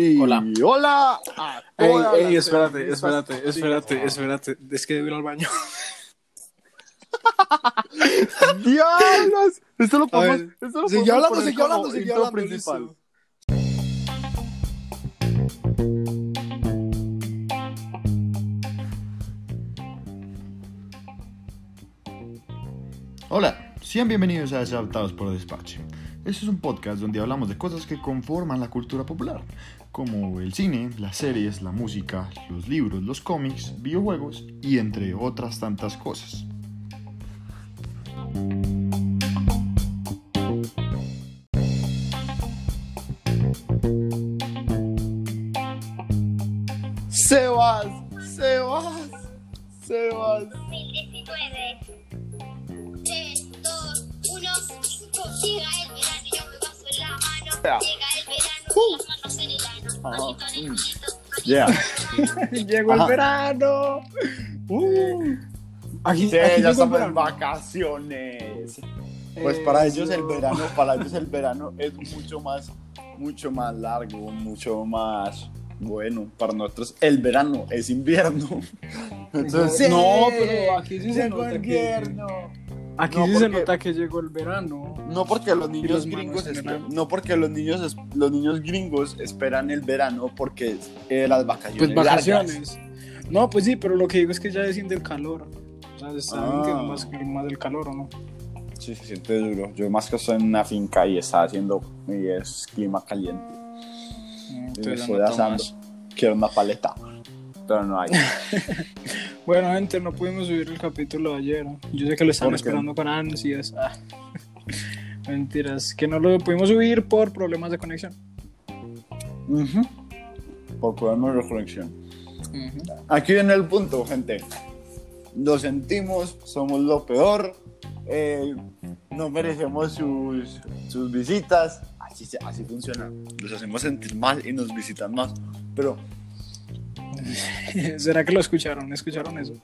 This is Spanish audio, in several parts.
Y Hola. hola a Ey, todas ey, espérate, espérate, espérate, espérate. Es que debo ir al baño. ¡Diablos! Esto lo podemos. ver, esto lo sigue podemos hablando, como hablando, sigue intro hablando, principal. Hola, sean bienvenidos a Desadaptados por Despacho. Este es un podcast donde hablamos de cosas que conforman la cultura popular, como el cine, las series, la música, los libros, los cómics, videojuegos y entre otras tantas cosas. Sebas, Sebas, Sebas. 2019. 3, 2, 1. Llega el verano y yo me paso la mano. Llega el verano Ajá. Yeah. Llegó Ajá. el verano. Uh. Aquí, Sí, aquí ya estamos en vacaciones. Pues Eh, para ellos el verano, para ellos el verano es mucho más, mucho más largo, mucho más bueno. Para nosotros el verano es invierno. Entonces, No, pero aquí sí se nota que- invierno. Aquí No, sí se nota que llegó el verano. No porque los niños los gringos manos en el espe- ano. no porque los niños es- los niños gringos esperan el verano porque eh, las vacaciones Pues vacaciones. largas. No, pues sí, pero lo que digo es que ya desciende el calor. O sea, se está Ah. más, más del calor, ¿o no? Sí, se siente duro. Yo más que estoy en una finca y está haciendo y es clima caliente. Y me estoy asando. Quiero una paleta, pero no hay. Bueno, gente, no pudimos subir el capítulo de ayer. Yo sé que lo están ¿Por qué? esperando con ansias. Ah. Mentiras, que no lo pudimos subir por problemas de conexión. Ujú. Por problemas de conexión. Ujú. Aquí viene el punto, gente. Lo sentimos, somos lo peor. eh, no merecemos sus, sus visitas. Así, así funciona. Los hacemos sentir mal y nos visitan más. Pero ¿Será que lo escucharon? ¿Escucharon eso?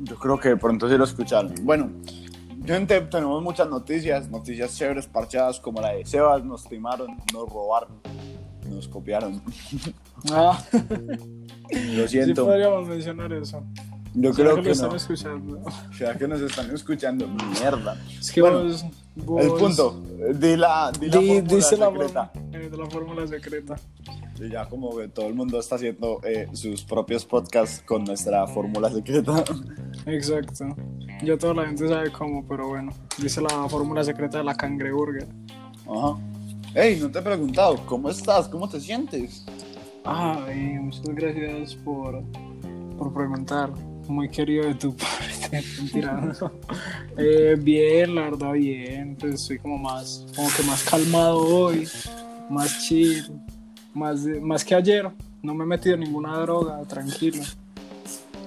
yo creo que de pronto sí lo escucharon. Bueno, gente, tenemos muchas noticias. Noticias chéveres, parchadas, como la de Sebas. Nos timaron, nos robaron, nos copiaron. Ah, Lo sí siento. podríamos mencionar eso. yo ¿Será creo que que, lo están escuchando? ¿Será que nos están escuchando? Mierda. Es que Bueno, vos, vos- El punto. Di la, di la Di- fórmula dice la secreta. fórmula, eh, de la fórmula secreta. Y ya como que todo el mundo está haciendo eh, sus propios podcasts con nuestra fórmula secreta. Exacto. Ya toda la gente sabe cómo, pero bueno. Dice la fórmula secreta de la cangreburger. Ajá. Hey, no te he preguntado, ¿cómo estás? ¿Cómo te sientes? Ay, muchas gracias por, por preguntar. Muy querido de tu parte. Eh, bien, la verdad, bien. Pues estoy como más, como que más calmado hoy, más chill, más, más que ayer. No me he metido ninguna droga, tranquilo.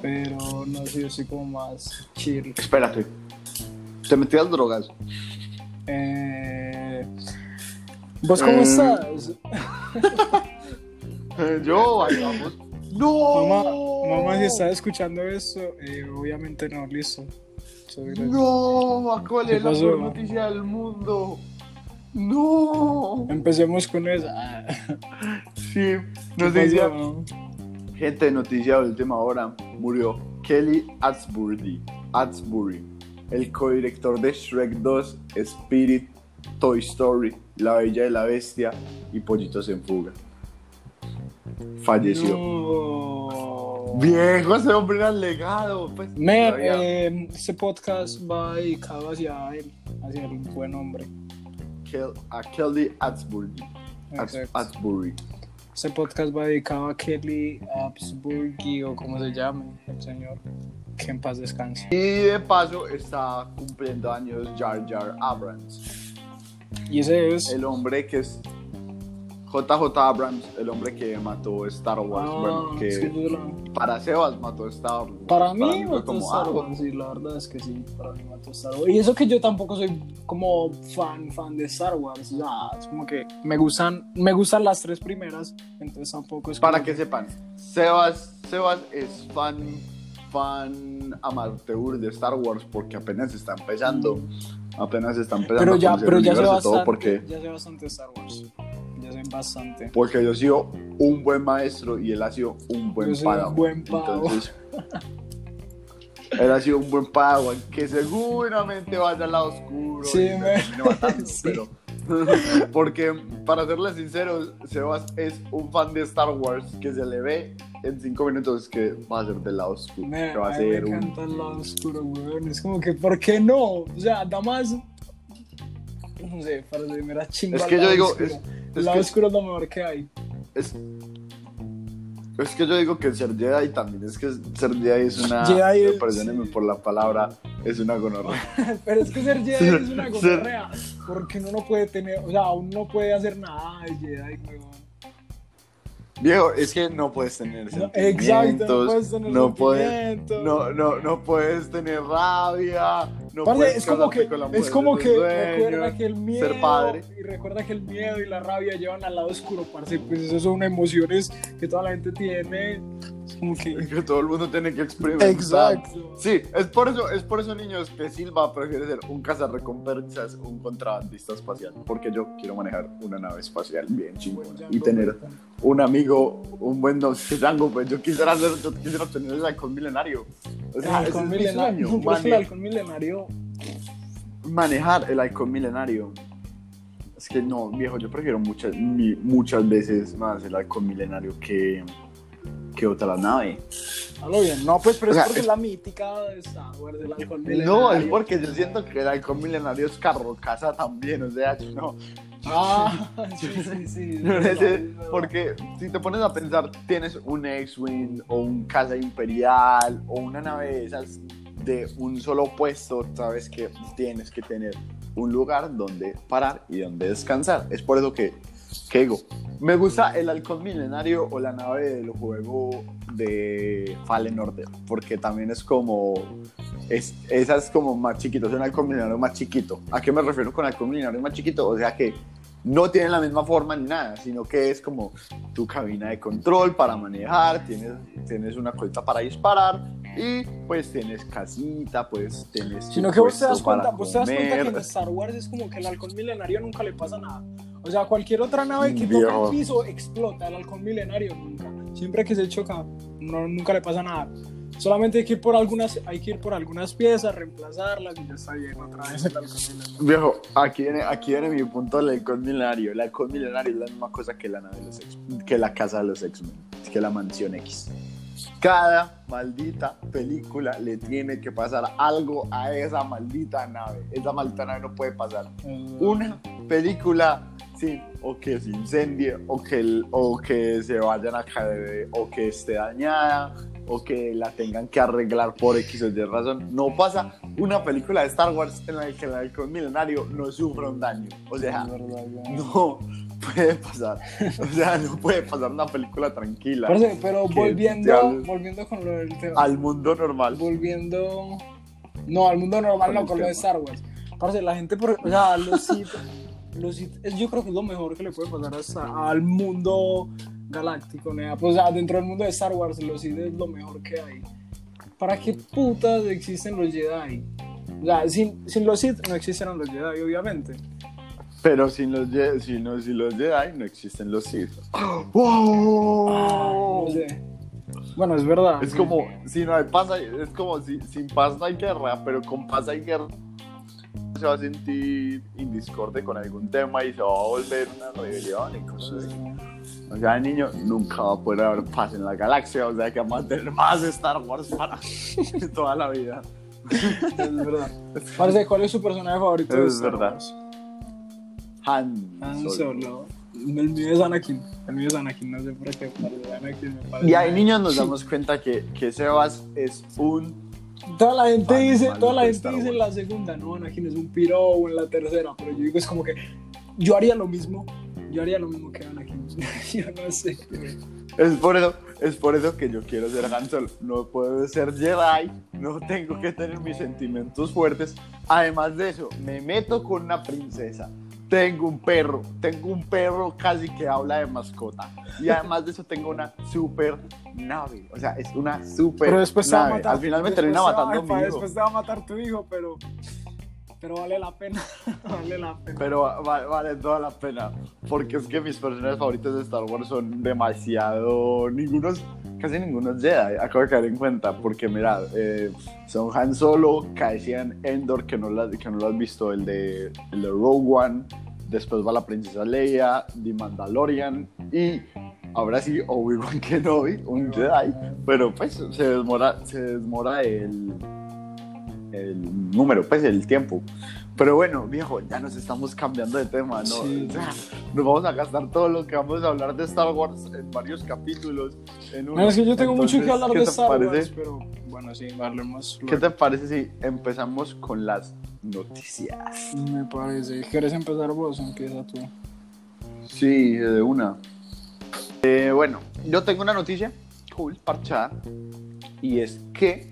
Pero no sé, yo estoy como más chill. Espérate. ¿Te metías drogas? Eh, ¿Vos cómo Eh, estás? yo, bailamos. ¡No! Mamá, mamá, si estás escuchando esto, eh, obviamente no, listo. ¡No! ¿Cuál ¿Qué es la pasó, peor noticia del mundo? ¡No! Empecemos con esa. Sí, ¿qué noticia. pasó? Gente, noticia de última hora. Murió Kelly Atsbury, Atsbury, el codirector de Shrek 2, Spirit, Toy Story, La Bella y la Bestia y Pollitos en Fuga. Falleció. No. Viejo, ese hombre era legado. Pues, Men, eh, este podcast va dedicado hacia él, hacia el buen hombre. Kel- a Kelly Atsbury. Atsbury. Este podcast va dedicado a Kelly Absburgi o como se llame el señor. Que en paz descanse. Y de paso está cumpliendo años Jar Jar Abrams. Y ese es. El hombre que es JJ Abrams, el hombre que mató Star Wars. Ah, bueno, que sí, lo- para Sebas mató Star Wars. Para mí, fue mató como, Star ah, Wars, sí, la verdad es que sí, para mí mató Star Wars. Y eso que yo tampoco soy como fan, fan de Star Wars, o sea, es como que me gustan, me gustan las tres primeras, entonces tampoco es Para como que sepan, Sebas, Sebas es fan, fan amateur de Star Wars porque apenas está empezando. Apenas está empezando Pero ya, pero ya todo bastante, porque ya sé bastante Star Wars. Bastante. Porque yo he sido un buen maestro y él ha sido un buen Yo soy un padawan. buen padawan. Entonces, él ha sido un buen padawan que seguramente vaya al lado oscuro Sí, y me matando, sí. pero porque para serles sinceros, Sebas es un fan de Star Wars que se le ve en cinco minutos que va a ser del lado oscuro, Me, que va a mí me ser un encanta el lado oscuro, weón. Es como que, ¿por qué no? O sea, da más. No sé, parece me da chimba. Es que yo digo, es- el es lado que- oscuro es lo mejor que hay. Es, es que yo digo que ser Jedi también, es que ser Jedi es una, Jedi es- perdónenme sí. por la palabra, es una gonorrea. Pero es que ser Jedi es una Ser- gonorrea. Porque uno no puede tener. O sea, uno no puede hacer nada de Jedi, weón. Viejo, es que no puedes tener No, exacto, no sentimientos, puedes tener no puedes, sentimientos. no, no, no puedes tener rabia, no Parce, puedes es como que, con la mujer es como que recuerda que el miedo ser padre. y recuerda que el miedo y la rabia llevan al lado oscuro, parce, pues esas son emociones que toda la gente tiene. Como que que todo el mundo tiene que experimentar. Exacto. Sí, es por eso, es por eso niños que Silva prefiere ser un cazarrecompensas, un contrabandista espacial, porque yo quiero manejar una nave espacial bien chingona y tener un amigo, un buen Django, pues yo quisiera hacer, yo quisiera tener el halcón milenario. O sea, el halcón milenario, sueño, que el mane- halcón milenario manejar el halcón milenario. Es que no, viejo, yo prefiero muchas, muchas veces más el halcón milenario que, que otra nave. Hablo bien, no, pues, pero O es sea, porque es- es la mítica de Star Wars, del halcón milenario. No, es porque yo siento que el halcón milenario es carro casa también, o sea, yo no. Ah, sí, sí, sí. es no es porque si te pones a pensar, tienes un X-Wing o un casa imperial o una nave de esas de un solo puesto, sabes que tienes que tener un lugar donde parar y donde descansar. Es por eso que, que digo, me gusta el halcón milenario o la nave del juego de Fallen Order, porque también es como, es, esa es como más chiquito, es un halcón milenario más chiquito. ¿A qué me refiero con halcón milenario más chiquito? O sea que no tiene la misma forma ni nada, sino que es como tu cabina de control para manejar, tienes, tienes una colita para disparar y pues tienes casita, pues tienes... tu Sino que vos te das cuenta, vos te das cuenta que en. Star Wars es como que el halcón milenario nunca le pasa nada. O sea, cualquier otra nave que toque Viejo. el piso explota, el halcón milenario nunca. Siempre que se choca, no, nunca le pasa nada. Solamente hay que ir por algunas, hay que ir por algunas piezas, reemplazarlas y ya está bien otra vez el halcón milenario. Viejo, aquí viene, aquí viene mi punto del halcón milenario. El halcón milenario es la misma cosa que la nave de los X, que la casa de los X-Men, que la mansión X. Cada maldita película le tiene que pasar algo a esa maldita nave. Esa maldita nave no puede pasar una película sin o que se incendie o que, o que se vayan a caer o que esté dañada o que la tengan que arreglar por X o Y razón. No pasa una película de Star Wars en la que el halcón milenario no sufra un daño. O sea, no puede pasar. O sea, no puede pasar una película tranquila pero que volviendo, te- volviendo con lo del tema. al mundo normal. volviendo. No, al mundo normal, Con no, con lo de. Star Wars. Parce, la gente, por, o sea, los Sith, los Sith, yo creo que es lo mejor que le puede pasar hasta al mundo galáctico, ¿no? Pues, o sea, dentro del mundo de Star Wars, los Sith es lo mejor que hay. ¿Para qué putas existen los Jedi? O sea, sin, sin los Sith no existieran los Jedi, obviamente. Pero sin los, Je- si no, sin los Jedi no existen los Sith. ¡Wow! no sé. Bueno, es verdad. Es como, si no hay paz, hay- es como si sin paz no hay guerra, pero con paz hay guerra. Se va a sentir indiscorde con algún tema y se va a volver una rebelión y cosas así. O sea, el niño nunca va a poder haber paz en la galaxia, o sea que vamos a tener más Star Wars para toda la vida. Es verdad. Parce, ¿cuál es su personaje favorito? de Es Star verdad. Wars? Han, Han Solo. Solo. El mío es Anakin. El mío es Anakin, no sé por qué. Anakin me parece- Y ahí niños nos damos cuenta que, que Sebas es un... Toda la gente Fan dice, toda la gente dice en la segunda, no, Anakin es un piro en la tercera, pero yo digo es como que yo haría lo mismo, yo haría lo mismo que Anakin. yo no sé. Es por eso, es por eso que yo quiero ser Han Solo. No puedo ser Jedi, no tengo que tener mis sentimientos fuertes. Además de eso, me meto con una princesa. Tengo un perro, tengo un perro casi que habla de mascota. Y además de eso tengo una super nave. O sea, es una super Pero después te va a matar. Al final me termina matando mi hijo. Después te va a matar tu hijo, pero Pero vale la pena. vale la pena. Pero va- va- vale toda la pena. Porque es que mis personajes favoritos de Star Wars son demasiado. Ningunos. Casi ninguno es Jedi. Acabo de caer en cuenta. Porque mira, eh, son Han Solo, Cassian Endor, que no, la- que no lo has visto, el de, el de Rogue One. Después va la Princesa Leia, The Mandalorian. Y ahora sí, Obi-Wan Kenobi, un Jedi. Pero pues se desmora, se desmora el, el número, pues el tiempo. Pero bueno, viejo, ya nos estamos cambiando de tema, ¿no? Sí. Nos vamos a gastar todo lo que vamos a hablar de Star Wars en varios capítulos. En uno. No, es que yo tengo mucho que Entonces, hablar ¿qué de Star Wars, parece? pero bueno, sí, hablemos. ¿Qué te parece si empezamos con las noticias? Me parece. ¿Quieres empezar vos o empieza tú? Sí, de una. Eh, bueno, yo tengo una noticia cool, parchada, y es que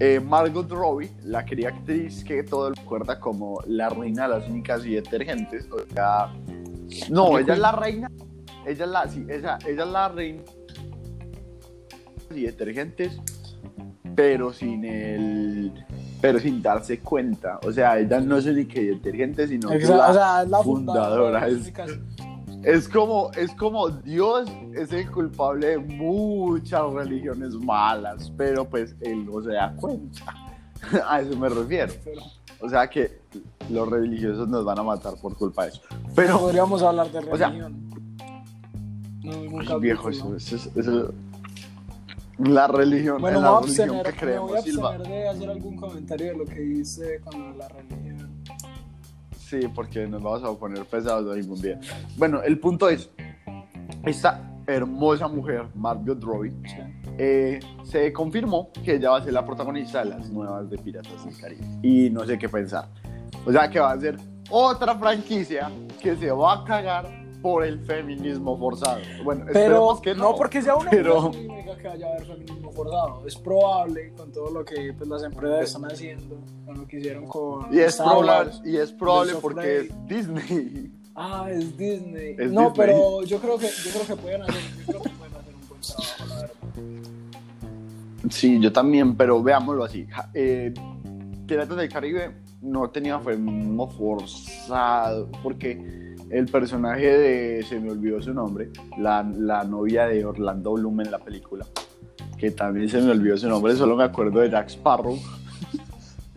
eh, Margot Robbie, la querida actriz que todo el recuerda como la reina de las únicas y detergentes, o sea, no, ella es la reina, ella es la, sí, ella, ella es la reina y detergentes, pero sin el, pero sin darse cuenta, o sea, ella no es ni que detergente, sino que es Exa- la o sea, es la fundadora, fundadora. es- es como, es como Dios es el culpable de muchas religiones malas, pero pues él no se da cuenta. A eso me refiero. O sea que los religiosos nos van a matar por culpa de eso. Pero, podríamos hablar de o sea, religión. no, ay, viejo, eso, eso es- eso es- la religión, Bueno, en me la voy, religión abstener, que me voy a creemos, Silva. abstener de hacer algún comentario de lo que dice con la religión. Sí, porque nos vamos a poner pesados algún día. Bueno, el punto es, esta hermosa mujer, Margot Robbie, eh, se confirmó que ella va a ser la protagonista de las nuevas de Piratas del Caribe. Y no sé qué pensar. O sea, que va a ser otra franquicia que se va a cagar por el feminismo forzado. Bueno, Pero que no, no. porque sea una pero- que vaya a haber feminismo forzado. Es probable con todo lo que pues, las empresas están haciendo, con lo que hicieron con Y es Star probable, Wars. y es probable porque es Disney. Ah, es Disney. Es no, Disney. pero yo creo que yo creo que pueden hacer, yo creo que pueden hacer un buen trabajo, la verdad. Sí, yo también, pero veámoslo así. Eh, Piratas del Caribe no tenía feminismo forzado, porque el personaje de, se me olvidó su nombre, la, la novia de Orlando Bloom en la película, que también se me olvidó su nombre, solo me acuerdo de Jack Sparrow.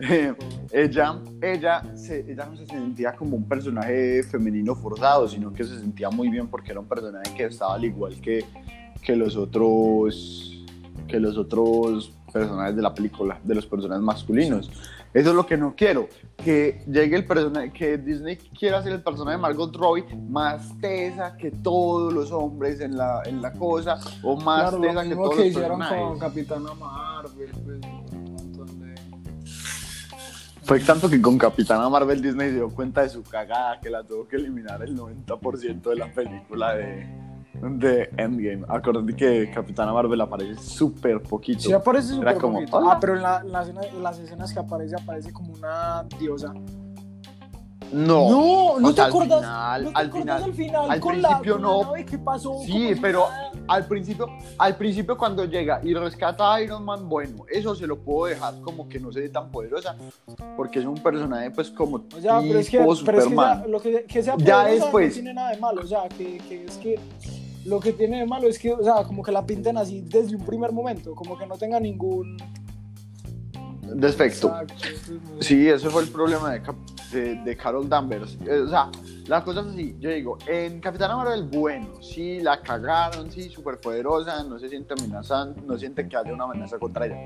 Eh, ella, ella, se, ella no se sentía como un personaje femenino forzado, sino que se sentía muy bien porque era un personaje que estaba al igual que, que los otros que los otros personajes de la película, de los personajes masculinos. Eso es lo que no quiero, que llegue el personaje, que Disney quiera hacer el personaje de Margot Robbie más tesa que todos los hombres en la, en la cosa, o más Claro, tesa que todos que los hicieron personajes. con Capitana Marvel, pues, un montón de... Fue tanto que con Capitana Marvel Disney se dio cuenta de su cagada que la tuvo que eliminar el 90% de la película de, de Endgame. Acordate que Capitana Marvel aparece súper poquito. Sí aparece súper como, poquito. "Hola". Ah, pero en, la- en las escenas- en las escenas que aparece, aparece como una diosa. No, No, no o te sea, al acuerdas. final- ¿no te al acuerdas final- al final al con la- principio la no. que pasó? Sí, como pero nada? al principio, al principio cuando llega y rescata a Iron Man, bueno, eso se lo puedo dejar como que no se ve tan poderosa, porque es un personaje pues como O sea, pero es que, tipo pero es que Superman. ya- lo que, que sea Ya poderosa después. no tiene nada de malo. O sea, que, que es que lo que tiene de malo es que, o sea, como que la pinten así desde un primer momento, como que no tenga ningún. Defecto. Exacto. Sí, ese fue el problema de, de, de Carol Danvers. Eh, o sea, la cosa es así, yo digo, en Capitana Marvel, bueno, sí, la cagaron, sí, súper poderosa, no se siente amenazante, no siente que haya una amenaza contra ella.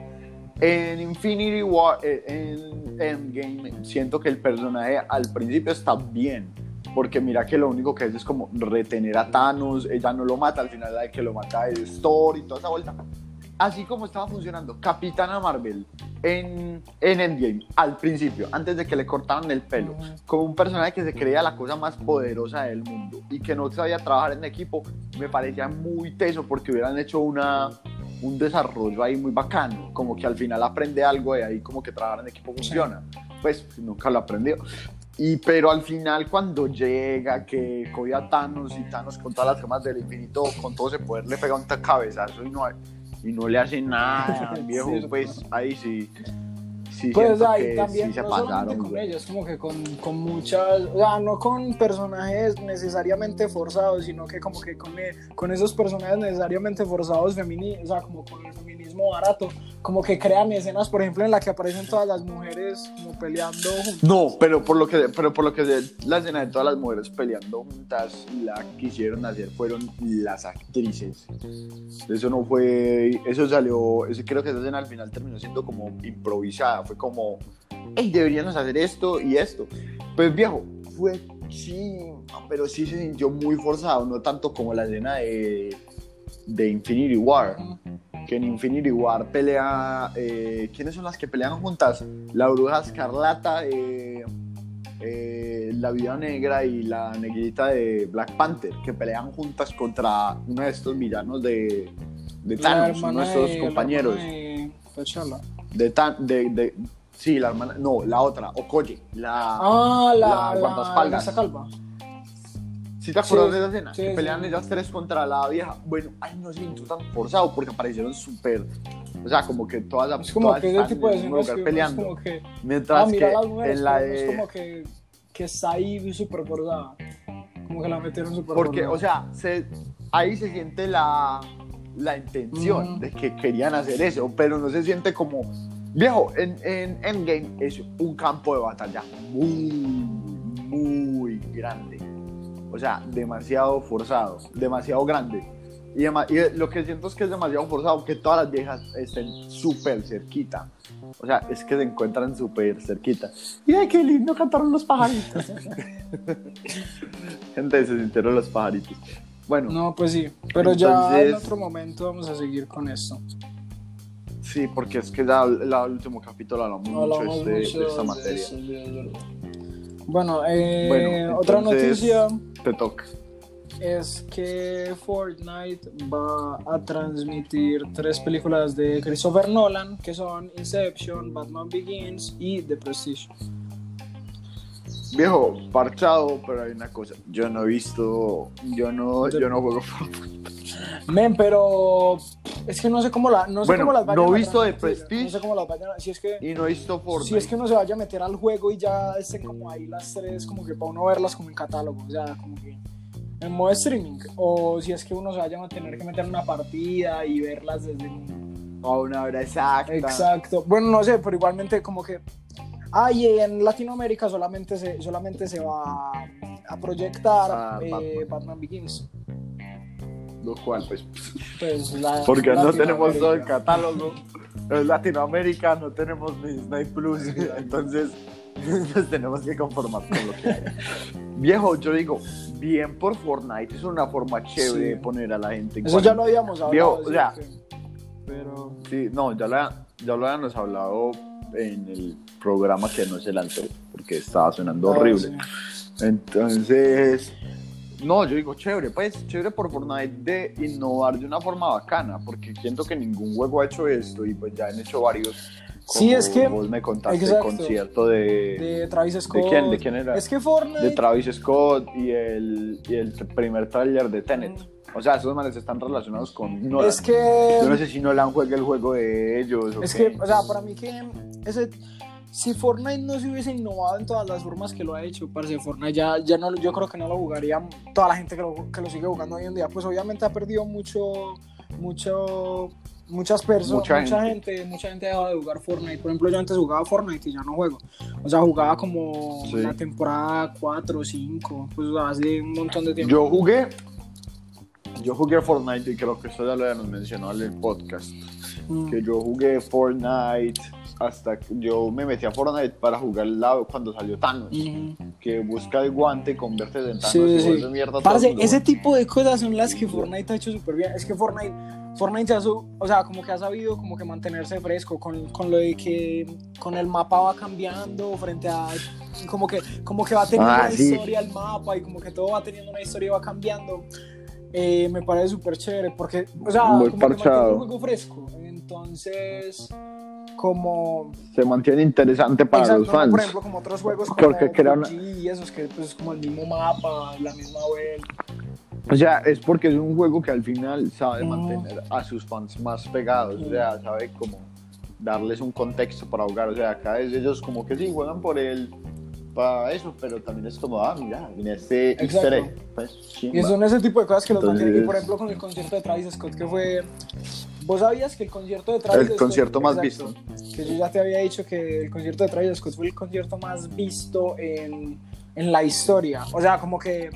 En Infinity War, eh, en Endgame, siento que el personaje al principio está bien, porque mira que lo único que hace es como retener a Thanos, ella no lo mata, al final la que lo mata es Thor y toda esa vuelta. Así como estaba funcionando Capitana Marvel en, en Endgame, al principio, antes de que le cortaran el pelo, como un personaje que se creía la cosa más poderosa del mundo y que no sabía trabajar en equipo, me parecía muy teso porque hubieran hecho una, un desarrollo ahí muy bacano, como que al final aprende algo de ahí, como que trabajar en equipo funciona. Pues nunca lo aprendió. Y pero al final cuando llega, que coge a Thanos y Thanos con todas las gemas del infinito, con todo ese poder le pega un cabezazo y no, y no le hace nada, viejo, cierto. pues ahí sí, sí Pues ahí que también, sí se no pasaron. con güey. ellos, como que con, con muchas, o sea, no con personajes necesariamente forzados, sino que como que con, e- con esos personajes necesariamente forzados femini, o sea, como con el feminismo barato, como que crean escenas, por ejemplo, en la que aparecen todas las mujeres como peleando juntas. No, pero por lo que, pero por lo que la escena de todas las mujeres peleando juntas, la quisieron hacer fueron las actrices. Eso no fue, eso salió, eso creo que esa escena al final terminó siendo como improvisada, fue como, hey, deberíamos hacer esto y esto. Pues viejo, fue sí, pero sí se sintió muy forzado, no tanto como la escena de, de Infinity War. Que en Infinity War pelea. eh, ¿Quiénes son las que pelean juntas? La Bruja Escarlata, eh, eh, la Viuda Negra y la Negrita de Black Panther, que pelean juntas contra uno de estos villanos de, de La Thanos, uno de estos la compañeros. de Tan- de, de- sí, la hermana. No, la otra, Okoye. La, Ah, la, la la, guardaespaldas. esa calva. ¿Sí te acuerdas Sí, de esa escena? sí, que sí. pelean ellas tres contra la vieja. Bueno, ay, no se sintió tan forzado porque aparecieron súper. O sea, como que todas las. Es como todas que están tipo de en el mismo escenas lugar que peleando. como que, Mientras ah, mira que mujeres, en la no es de. como que, que está ahí súper forzada. Como que la metieron súper Porque, o sea, se, ahí se siente la, la intención de que querían hacer eso, pero no se siente como. Viejo, en, en Endgame es un campo de batalla muy, muy grande. O sea, demasiado forzado, demasiado grande. Y, y lo que siento es que es demasiado forzado que todas las viejas estén súper cerquita. O sea, es que se encuentran súper cerquita. Y ay, qué lindo cantaron los pajaritos. Gente, se sintieron los pajaritos. Bueno, No, pues sí, pero ya en Entonces- otro momento vamos a seguir con esto. sí, porque es que ya el, último capítulo hablamos, Hablamos mucho, de, mucho de esta materia. eso, verdad. Bueno, eh, Bueno, otra entonces- noticia Te toca. es que Fortnite va a transmitir tres películas de Christopher Nolan, que son Inception, Batman Begins y The Prestige. Viejo, parchado, pero hay una cosa. Yo no he visto. Yo no, yo no juego. Men, pero es que no sé cómo la, no sé Bueno, cómo las vayan no he visto de Prestige. No sé cómo las vayan a, si es que Y no he visto Fortnite. si es que uno se vaya a meter al juego y ya estén como ahí las tres, como que para uno verlas como en catálogo, o sea, como que en modo streaming, o si es que uno se vaya a tener que meter una partida y verlas desde un... A una hora exacta. Exacto. Bueno, no sé, pero igualmente como que... Ah, y en Latinoamérica solamente se, solamente se va a proyectar Ah, eh, Batman. Batman Begins. Lo cual, pues. Pues, la- Porque no tenemos todo el catálogo. En Latinoamérica no tenemos ni Disney Plus. Entonces, nos tenemos que conformar con lo que hay. Viejo, yo digo, bien por Fortnite. Es una forma chévere Sí. de poner a la gente en Eso ya cuarentena. lo habíamos hablado. Viejo, o sí, sea, que- Pero... Sí, no, ya lo, ya lo habíamos hablado en el programa que no se lanzó, porque estaba sonando Ah, horrible. sí. Entonces, no, yo digo, chévere, pues, chévere por Fortnite de innovar de una forma bacana, porque siento que ningún juego ha hecho esto y pues ya han hecho varios. Sí, como es que- Vos me contaste exacto. el concierto de, De Travis Scott. quién? ¿De quién era? Es que Fortnite... de Travis Scott y el, y el primer tráiler de Tenet. O sea, esos manes están relacionados con Nolan. Es que... Yo no sé si Nolan juega el juego de ellos. o Es qué. que, o sea, para mí que ese, si Fortnite no se hubiese innovado en todas las formas que lo ha hecho, parce, Fortnite ya, ya no, yo creo que no lo jugaría toda la gente que lo, que lo sigue jugando hoy en día. Pues obviamente ha perdido mucho, mucho, muchas personas, Mucha mucha, gente. gente. mucha gente ha dejado de jugar Fortnite. Por ejemplo, yo antes jugaba Fortnite y ya no juego. O sea, jugaba como Sí. la temporada 4 o 5, pues o sea, hace un montón de tiempo. Yo jugué. Yo jugué Fortnite y creo que esto ya lo habíamos mencionado en el podcast. Mm. Que yo jugué Fortnite hasta que yo me metí a Fortnite para jugar el lado cuando salió Thanos. Ujú. Que busca el guante, convierte en Thanos Sí, y sí. vuelve mierda todo Parce, mundo. ese tipo de cosas son las que Fortnite ha hecho súper bien. Es que Fortnite, Fortnite su- o sea, como que ha sabido como que mantenerse fresco con, con lo de que con el mapa va cambiando frente a como que como que va teniendo Ah, una sí. historia el mapa y como que todo va teniendo una historia y va cambiando. Eh, me parece súper chévere porque, o sea, Muy como que mantiene parchado. el juego fresco. Entonces, como Se mantiene interesante para Exacto, los fans. por ejemplo, como otros juegos como Porque crea una- y esos que pues es como el mismo mapa, la misma vuelta. O sea, es porque es un juego que al final sabe mantener a sus fans más pegados. O sea, sabe cómo darles un contexto para jugar. O sea, acá es ellos como que sí, juegan por el para eso, pero también es como, ah, mira, mira este Exacto. easter egg. Pues. Y son ese tipo de cosas que los Entonces- mantienen. Y por ejemplo, con el concierto de Travis Scott, que fue. ¿Vos sabías que el concierto de Travis El Scott- concierto más Exacto. Que yo ya te había dicho que el concierto de Travis Scott fue el concierto más visto en, en la historia. O sea, como que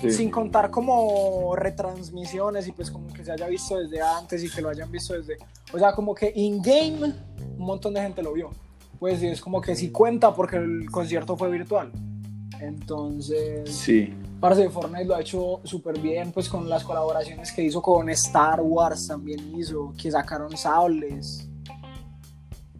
Sí. sin contar como retransmisiones y pues como que se haya visto desde antes y que lo hayan visto desde... O sea, como que in-game un montón de gente lo vio. Pues es como que sí cuenta porque el concierto fue virtual. Entonces... Sí. Parce, Fortnite lo ha hecho súper bien, pues con las colaboraciones que hizo con Star Wars también hizo, que sacaron sables.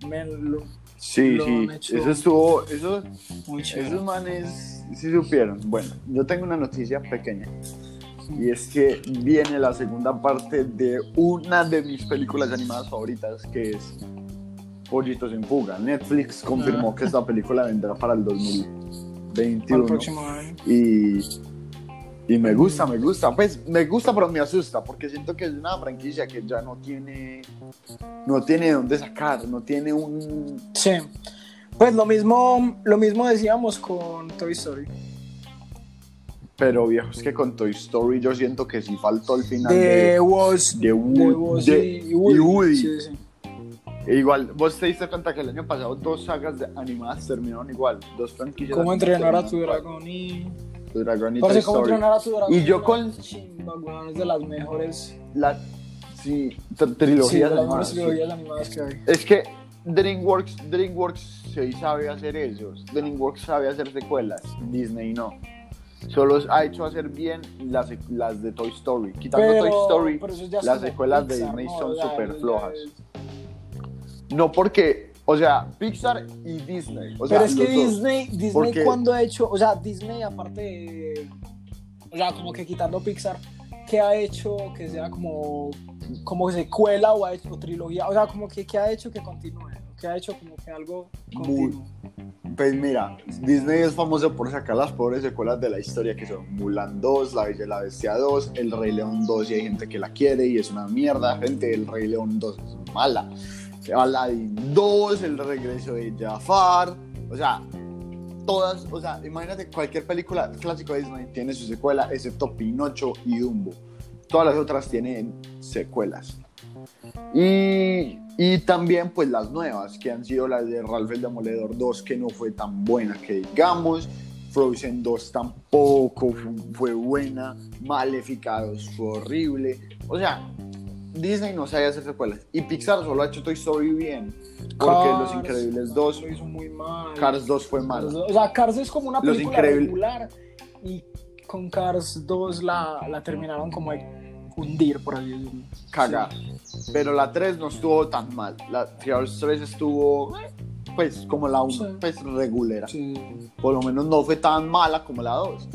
Men, lo- Sí, Lo sí, eso estuvo, eso, muy esos manes sí supieron. Bueno, yo tengo una noticia pequeña y es que viene la segunda parte de una de mis películas animadas favoritas que es Pollitos en Fuga. Netflix confirmó Ah. que esta película vendrá para el Para 2021 el próximo año. y, y me gusta, me gusta. Pues me gusta, pero me asusta porque siento que es una franquicia que ya no tiene, no tiene dónde sacar, no tiene un Sí. Pues lo mismo, lo mismo decíamos con Toy Story. Pero viejo, es que con Toy Story yo siento que sí faltó el final De de, Woz, de y Woody. y Woody. Sí, sí. E igual, vos te diste cuenta que el año pasado dos sagas de animadas terminaron igual. Dos franquicias. Cómo entrenar a tu dragón y... dragón y Toy Story. Y yo es con- chimba, weón, es de las mejores... La, sí, tr- Sí, de trilogías las animadas. sí. trilogías animadas que hay. Es que DreamWorks, DreamWorks sí sabe hacer eso. DreamWorks sabe hacer secuelas. Disney no. Solo ha hecho hacer bien las, las de Toy Story. Quitando Toy Story, pero ya es las secuelas de Pixar, Disney ¿no? son súper flojas. No porque, o sea, Pixar y Disney. O sea, Pero es que dos. Disney, Disney Porque- cuando ha hecho, o sea, Disney aparte de, o sea, como que quitando Pixar, ¿qué ha hecho que sea como, como secuela o ha hecho o trilogía? O sea, como que ¿qué ha hecho que continúe? ¿Qué ha hecho como que algo continuo? Pues mira, Disney es famoso por sacar las pobres secuelas de la historia que son Mulan 2, La Bella y la Bestia 2, El Rey León 2 y hay gente que la quiere y es una mierda, gente, El Rey León 2 es mala. Aladdin 2, El Regreso de Jafar, o sea, todas, o sea, imagínate cualquier película clásico de Disney tiene su secuela excepto Pinocho y Dumbo. Todas las otras tienen secuelas. Y, y también pues las nuevas, que han sido las de Ralph el Demoledor 2, que no fue tan buena que digamos. Frozen 2 tampoco fu- fue buena. Maléfica 2 fue horrible. O sea, Disney no sabe hacer secuelas. Y Pixar solo ha hecho Toy Story bien. Porque Los Cars, Increíbles 2, lo hizo muy mal. Cars 2 fue malo. 2, O sea, Cars es como una Los película Increíbles- regular y con Cars 2 la, la terminaron como de hundir, por así decirlo. Cagar. Pero la 3 no estuvo tan mal. La Cars 3 estuvo, pues, como la 1, Sí. pues, regulera. Sí. por lo menos no fue tan mala como la 2.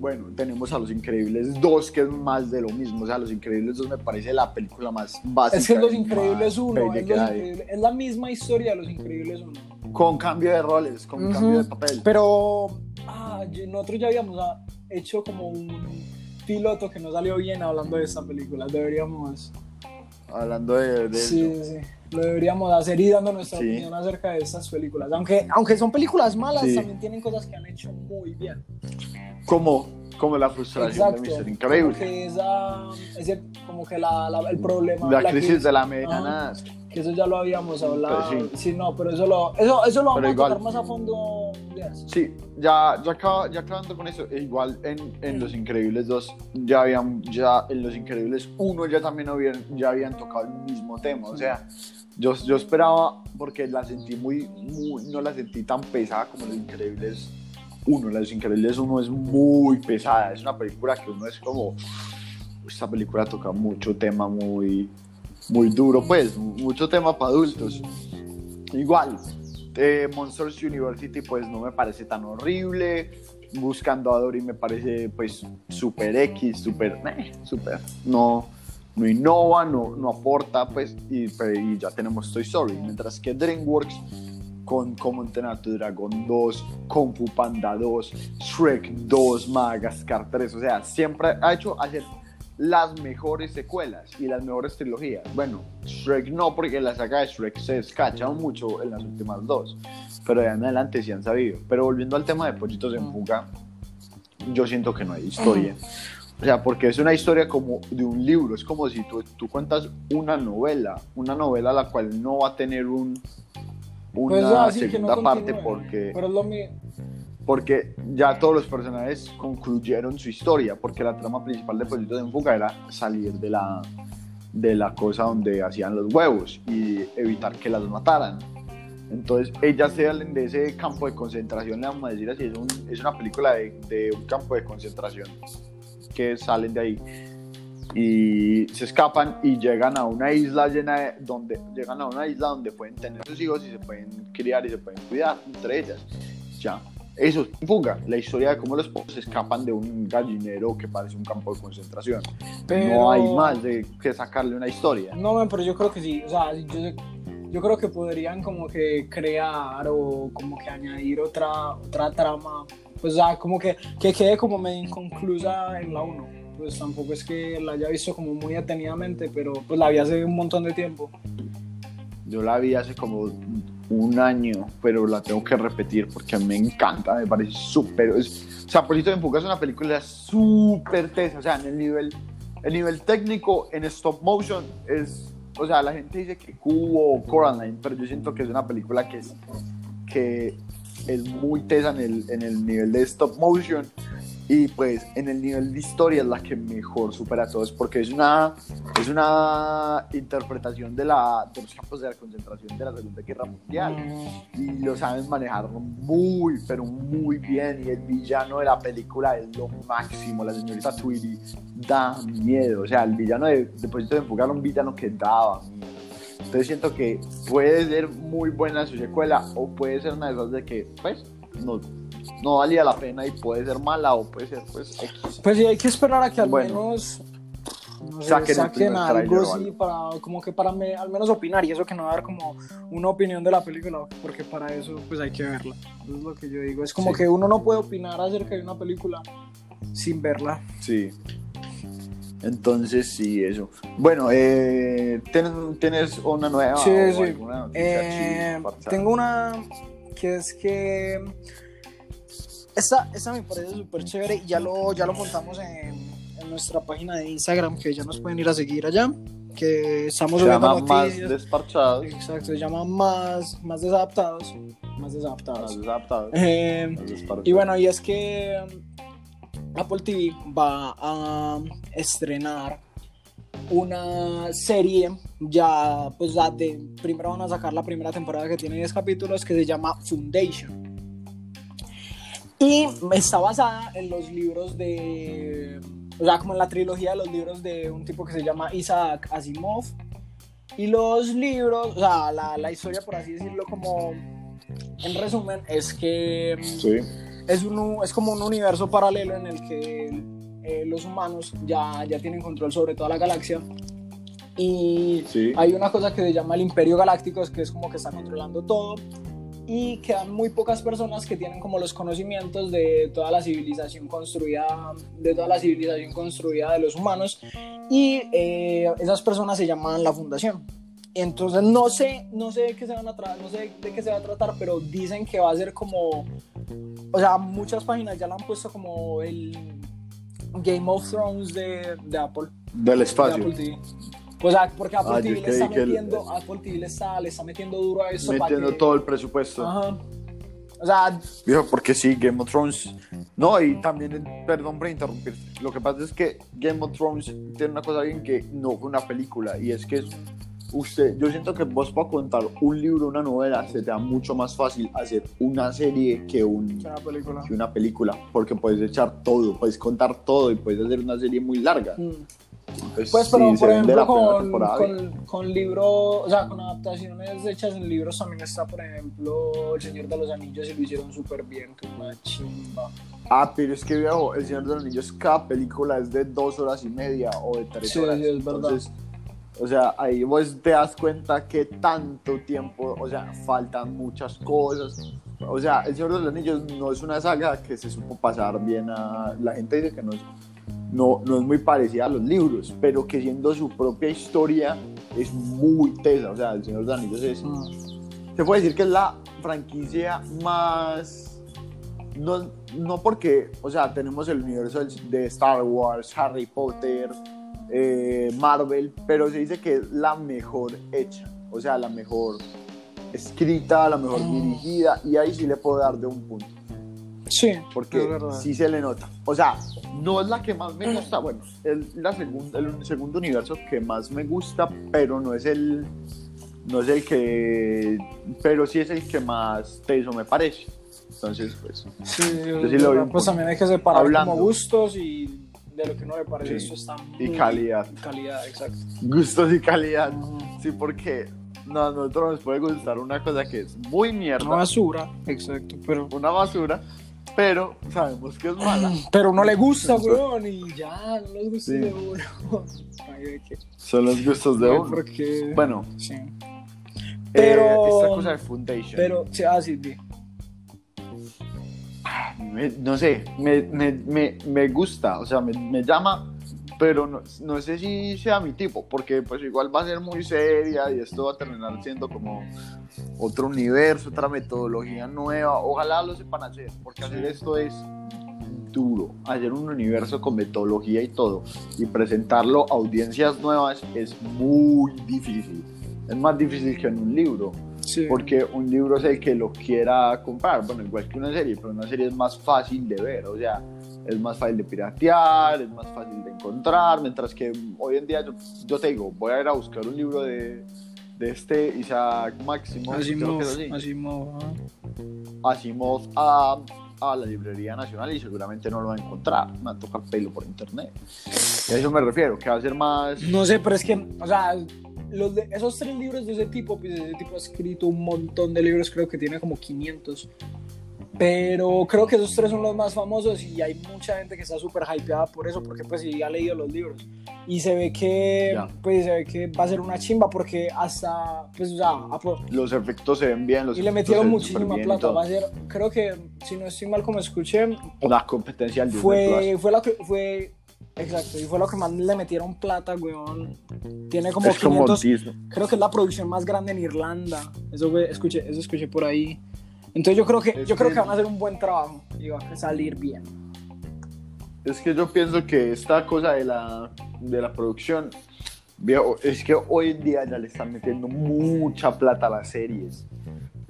Bueno, tenemos a Los Increíbles 2, que es más de lo mismo. O sea, Los Increíbles 2 me parece la película más básica. Es que Los Increíbles más 1, bella es, la misma historia de Los Increíbles 1. Con cambio de roles, con cambio de papel. Pero ah, nosotros ya habíamos ah, hecho como un piloto que no salió bien hablando de esta película. Deberíamos, Hablando de, de sí, eso. sí, lo deberíamos hacer y dando nuestra Sí. opinión acerca de estas películas. Aunque, aunque son películas malas, Sí. también tienen cosas que han hecho muy bien. Como, como la frustración de Mr. Increíble. Como que esa, ese, como que la, la- el problema. La, crisis de la mediana. Que eso ya lo habíamos hablado. Pues sí. no, pero eso lo, eso, eso lo vamos a igual. tocar más a fondo. días. Sí, ya, ya, acaba- ya acabando con eso, e igual en, en Los Increíbles 2, ya habían, ya en Los Increíbles 1 ya también habían, ya habían tocado el mismo tema, o sea, yo, yo esperaba, porque la sentí muy, muy, no la sentí tan pesada como Los Increíbles 1, Los Increíbles 1 es muy pesada, es una película que uno es como, esta película toca mucho tema muy, muy duro, pues, mucho tema para adultos. Igual, eh, Monsters University pues no me parece tan horrible. Buscando a Dory me parece pues super X, super, meh, super, no, no innova, no, no aporta pues y, y ya tenemos Toy Story. Mientras que DreamWorks con Cómo entrenar tu dragón 2, Kung Fu Panda 2, Shrek 2, Madagascar 3, o sea, siempre ha hecho hacer las mejores secuelas y las mejores trilogías. Bueno, Shrek no, porque la saga de Shrek se escacha mucho en las últimas dos, pero de ahí en adelante sí han sabido. Pero volviendo al tema de Pollitos en Fuga, yo siento que no hay historia. O sea, porque es una historia como de un libro, es como si tú, tú cuentas una novela, una novela la cual no va a tener un, una Pues no segunda parte porque Pero lo porque ya todos los personajes concluyeron su historia, porque la trama principal de Pollitos en Fuga era salir de la, de la cosa donde hacían los huevos y evitar que las mataran. Entonces, ellas salen de ese campo de concentración, le vamos a decir así, es, un- es una película de, de un campo de concentración, que salen de ahí y se escapan y llegan a una isla llena de, donde llegan a una isla donde pueden tener sus hijos y se pueden criar y se pueden cuidar entre ellas ya eso es fuga la historia de cómo los pobres escapan de un gallinero que parece un campo de concentración Pero- no hay más de que sacarle una historia No, pero yo creo que sí. O sea, yo, yo creo que podrían como que crear o como que añadir otra, otra trama. Pues, sea, como que, que quede como medio inconclusa en la 1. Pues tampoco es que la haya visto como muy detenidamente, pero pues la vi hace un montón de tiempo. yo la vi hace como un año pero la tengo que repetir porque me encanta me parece súper o sea Pollitos en Fuga es una película súper tesa o sea en el nivel el nivel técnico en stop motion es o sea la gente dice que Cubo o Coraline pero yo siento que es una película que es que es muy tesa en el, en el nivel de stop motion y pues en el nivel de historia es la que mejor supera a todos porque es una es una interpretación de la de los campos de la concentración de la Segunda Guerra Mundial y lo saben manejar muy, pero muy bien. Y el villano de la película es lo máximo. La señorita Tweety da miedo. O sea, el villano de Depósito de era un villano que daba miedo. Entonces siento que puede ser muy buena su secuela o puede ser una de esas de que, pues, no, no valía la pena y puede ser mala o puede ser, pues, X. Pues sí, hay que esperar a que al Bueno. menos no sé, Saquen saquen, algo así para como que para me- al menos opinar y eso que no dar como una opinión de la película porque para eso pues hay que verla eso es lo que yo digo es como Sí. que uno no puede opinar acerca de una película sin verla Sí. Entonces, sí, eso. Bueno, eh, ¿tienes, ¿tienes una nueva Sí, o sí. alguna Eh, tengo una que es que esta, esta me parece súper chévere y ya lo, ya lo montamos en, en nuestra página de Instagram que ya nos pueden ir a seguir allá que estamos Se llama más desparchados, Exacto, se llama más, más desadaptados. Más más desadaptados. desadaptados, Eh, más y bueno, y es que Apple TV va a estrenar una serie ya, pues ya de, primero van a sacar la primera temporada que tiene 10 capítulos que se llama Foundation. Y está basada en los libros de, o sea, como en la trilogía de los libros de un tipo que se llama Isaac Asimov. Y los libros, o sea, la, la historia, por así decirlo, como en resumen, es que Sí, es, un, es como un universo paralelo en el que eh, los humanos ya, ya tienen control sobre toda la galaxia. Y sí. hay una cosa que se llama el Imperio Galáctico, es que es como que está controlando todo. Y quedan muy pocas personas que tienen como los conocimientos de toda la civilización construida, de toda la civilización construida de los humanos. Y eh, esas personas se llaman la Fundación. Entonces no sé, no sé de qué se van a no sé de qué se va a tratar, pero dicen que va a ser como, o sea, muchas páginas ya la han puesto como el Game of Thrones de, de Apple Del de espacio. Apple TV. O sea, porque Apple Ah, TV le está el- metiendo, Apple TV le está, le está metiendo duro a eso. para Metiendo que- todo el presupuesto. Ajá. O sea, Viejo, porque sí, Game of Thrones. No, y también, perdón por interrumpir. Lo que pasa es que Game of Thrones tiene una cosa bien que no fue una película. Y es que es. Usted, yo siento que vos para contar un libro, una novela, se te da mucho más fácil hacer una serie que, un, una película. que una película. Porque puedes echar todo, puedes contar todo y puedes hacer una serie muy larga. Mm. Entonces, Pues, pero sí, por ejemplo, con, con, con libros, o sea, con adaptaciones hechas en libros también está, por ejemplo, El Señor de los Anillos y lo hicieron súper bien, que una chimba. Ah, pero es que viejo, El Señor de los Anillos, cada película es de dos horas y media o de tres Sí, horas. sí, es verdad. Entonces, o sea, ahí vos te das cuenta que tanto tiempo, o sea, faltan muchas cosas. O sea, El Señor de los Anillos no es una saga que se supo pasar bien a... La gente dice que no es, no, no es muy parecida a los libros, pero que siendo su propia historia es muy tesa. O sea, El Señor de los Anillos es, Mm. se puede decir que es la franquicia más. No, no porque, o sea, tenemos el universo de Star Wars, Harry Potter, eh, Marvel, pero se dice que es la mejor hecha, o sea, la mejor escrita, la mejor Mm. dirigida, y ahí sí le puedo dar de un punto, Sí, porque sí se le nota. O sea, no es la que más me gusta, bueno, es la segunda, el segundo universo que más me gusta, pero no es el, no es el que, pero sí es el que más teso me parece. Entonces, pues, Sí, sí es lo verdad. pues también hay que separar Hablando. como gustos y de lo que no le parece Sí. esto está Y muy- calidad. calidad exacto gustos y calidad. Sí, porque no, a nosotros nos puede gustar una cosa que es muy mierda, una basura exacto pero una basura, pero sabemos que es mala. pero no le gusta Eso. weón y ya no les gusta Sí. de uno Ay. Son los gustos de uno. porque Bueno, sí pero Pero- esta cosa de Foundation, pero sí ah sí di. Me- no sé, me, me, me, me gusta, o sea, me, me llama, pero no, no sé si sea mi tipo, porque pues igual va a ser muy seria y esto va a terminar siendo como otro universo, otra metodología nueva. Ojalá lo sepan hacer, porque hacer esto es duro. Hacer un universo con metodología y todo y presentarlo a audiencias nuevas es muy difícil. Es más difícil que en un libro, sí porque un libro es el que lo quiera comprar, bueno, igual que una serie, pero una serie es más fácil de ver, o sea, es más fácil de piratear, es más fácil de encontrar, mientras que hoy en día yo, yo te digo, voy a ir a buscar un libro de, de este Isaac Máximo, Asimov es Asimov ah. Asimov a, a la Librería Nacional y seguramente no lo va a encontrar, me va a tocar pelo por internet. Y a eso me refiero, que va a ser más... No sé, pero es que, o sea, los de, esos tres libros de ese tipo, pues ese tipo ha escrito un montón de libros, creo que tiene como 500. Pero creo que esos tres son los más famosos y hay mucha gente que está súper hypeada por eso, porque pues sí ha leído los libros. Y se ve que, Ya. pues se ve que va a ser una chimba porque hasta, pues o sea, Los efectos se ven bien, los y le metieron muchísima plata. Va a ser, creo que, si no estoy mal como escuché, La competencia Disney fue, fue que fue exacto y fue lo que más le metieron plata weón tiene como es como 500 Disney. creo que es la producción más grande en Irlanda eso fue- escuché eso escuché por ahí entonces yo creo que Es yo creo que- que van a hacer un buen trabajo y va a salir bien Es que yo pienso que esta cosa de la, de la producción, viejo, es que hoy en día ya le están metiendo mucha plata a las series.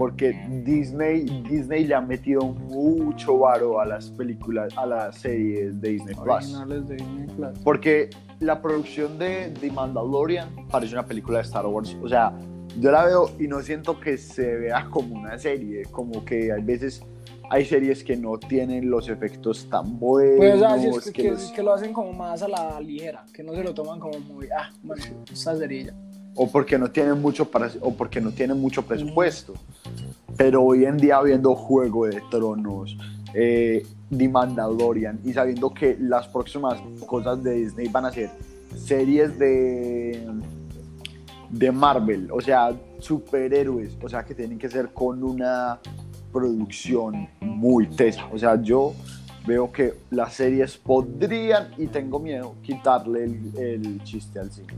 Porque Disney, Disney le ha metido mucho varo a las películas, a las series de Disney Plus. originales de Disney Plus. Porque la producción de The Mandalorian parece una película de Star Wars. O sea, yo la veo y no siento que se vea como una serie. Como que hay veces hay series que no tienen los efectos tan buenos. pues o sea, sí, es que, que que- los- que lo hacen como más a la ligera que no se lo toman como muy ah bueno esa cerilla o porque no tienen mucho para, o porque no tienen mucho presupuesto. Pero hoy en día viendo Juego de Tronos, eh, The Mandalorian y sabiendo que las próximas cosas de Disney van a ser series de de Marvel, o sea, superhéroes, o sea, que tienen que ser con una producción muy tesa. O sea, yo veo que las series podrían, y tengo miedo, quitarle el, el chiste al cine.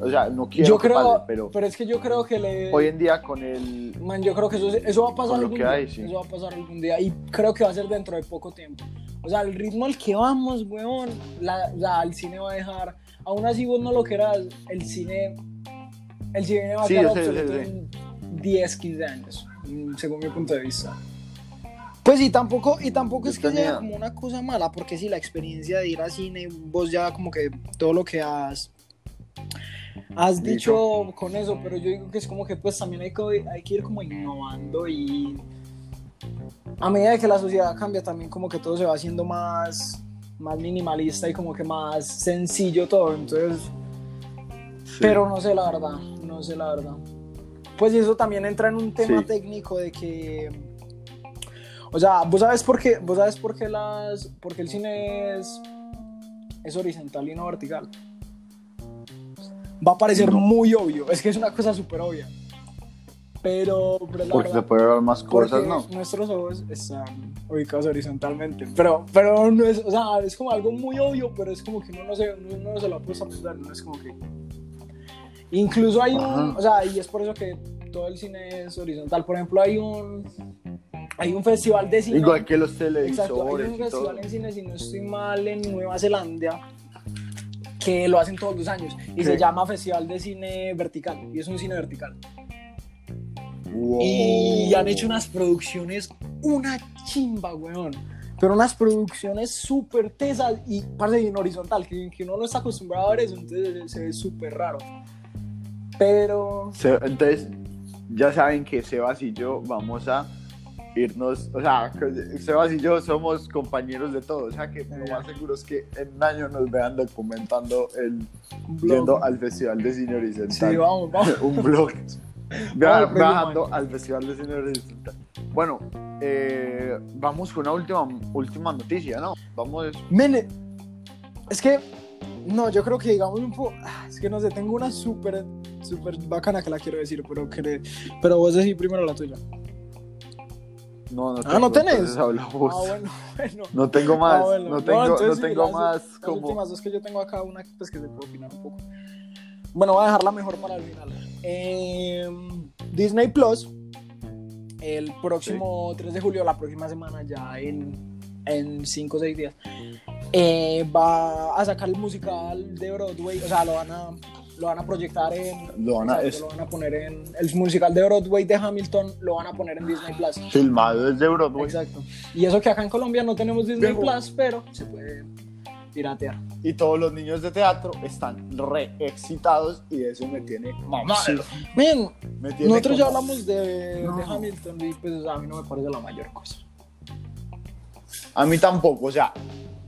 O sea, no quiero yo que creo pase, pero pero es que yo creo que le hoy en día con el... Man, yo creo que eso, eso va a pasar algún día. hay, sí. Eso va a pasar algún día. Y creo que va a ser dentro de poco tiempo. O sea, el ritmo al que vamos, weón, la, la- el cine va a dejar. Aún así vos no lo quieras, el cine. El cine va a Sí, quedar en 10, 15 años, según mi punto de vista. Pues y tampoco, y tampoco es que sea como una cosa mala, porque si la experiencia de ir al cine, vos ya como que todo lo que has has Dicho. con eso, pero yo digo que es como que pues también hay que, hay que ir como innovando y a medida que la sociedad cambia también como que todo se va haciendo más, más minimalista y como que más sencillo todo, entonces, pero no sé la verdad, no sé la verdad. Pues y eso también entra en un tema Sí. técnico de que, o sea, vos sabes por qué, vos sabes por qué las, por qué el cine es, es horizontal y no vertical. Va a parecer No. muy obvio, es que es una cosa súper obvia. Pero, pero la Porque se verdad, puede ver más cosas, ¿no? nuestros ojos están ubicados horizontalmente. Pero, pero no es, o sea, es como algo muy obvio, pero es como que uno no se, uno no se lo ha puesto a pensar, no es como que... Incluso hay un, Ajá. o sea, y es por eso que todo el cine es horizontal. Por ejemplo, hay un, hay un festival de cine. Igual que los Exacto, hay televisores un festival en cine, si no estoy mal, en Nueva Zelanda, que lo hacen todos los años y se llama Festival de Cine Vertical y es un cine vertical. Wow. Y han hecho unas producciones, una chimba, weón. Pero unas producciones súper tesas y parte en horizontal, que, que uno no está acostumbrado a ver eso, entonces se ve súper raro. Pero entonces, ya saben que Sebas y yo vamos a irnos, o sea, Sebas y yo somos compañeros de todo, o sea que lo más seguro es que en un año nos vean documentando el yendo al Festival de Cine Horizontal. Sí, vamos, vamos. un blog. Viajando al Festival de Cine Horizontal. Bueno, eh, vamos con una última, última noticia, ¿no? Vamos. Mene, es que, no, yo creo que digamos un poco, ah, es que no sé, tengo una súper, súper bacana que la quiero decir, pero, que, pero vos decís primero la tuya. No, no Ah, ¿no tenés? entonces habla vos. Ah, bueno, bueno. No tengo más, Ah, bueno. no tengo, no, entonces sí, tengo las- más Las como. últimas dos que yo tengo acá, una pues, que se puede opinar un poco. Bueno, voy a dejarla mejor para el final. Eh, Disney Plus, el próximo 3 de julio, la próxima semana, ya en 5 o 6 días, eh, va a sacar el musical de Broadway, o sea, lo van a, lo van a proyectar en... Lo van a- exacto, es- lo van a poner en... El musical de Broadway de Hamilton lo van a poner en Disney Plus. Filmado desde Broadway. Exacto. Y eso que acá en Colombia no tenemos Disney Pero- Plus, pero se puede piratear. Y todos los niños de teatro están re excitados y eso me tiene mamado. Miren, Me tiene nosotros ya como- hablamos de, No. de Hamilton y pues a mí no me parece la mayor cosa. A mí tampoco, o sea,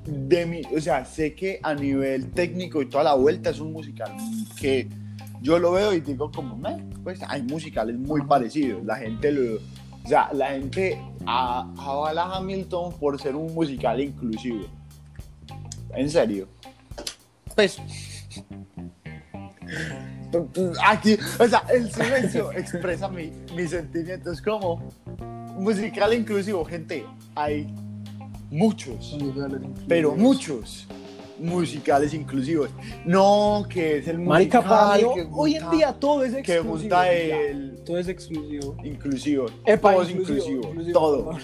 de mi, o sea, sé que a nivel técnico y toda la vuelta es un musical que yo lo veo y digo como, pues hay musicales muy parecidos, la gente lo, o sea, la gente a- avala Hamilton por ser un musical inclusivo. En serio. Pues aquí, o sea, el silencio expresa mi, mis sentimientos como musical inclusivo, gente, hay muchos, pero muchos musicales inclusivos. No, que es el Marica, musical mí, que hoy en día todo es que exclusivo. junta ya. el Todo es exclusivo. inclusivo, Epa, todo es inclusivo, inclusivo, todo.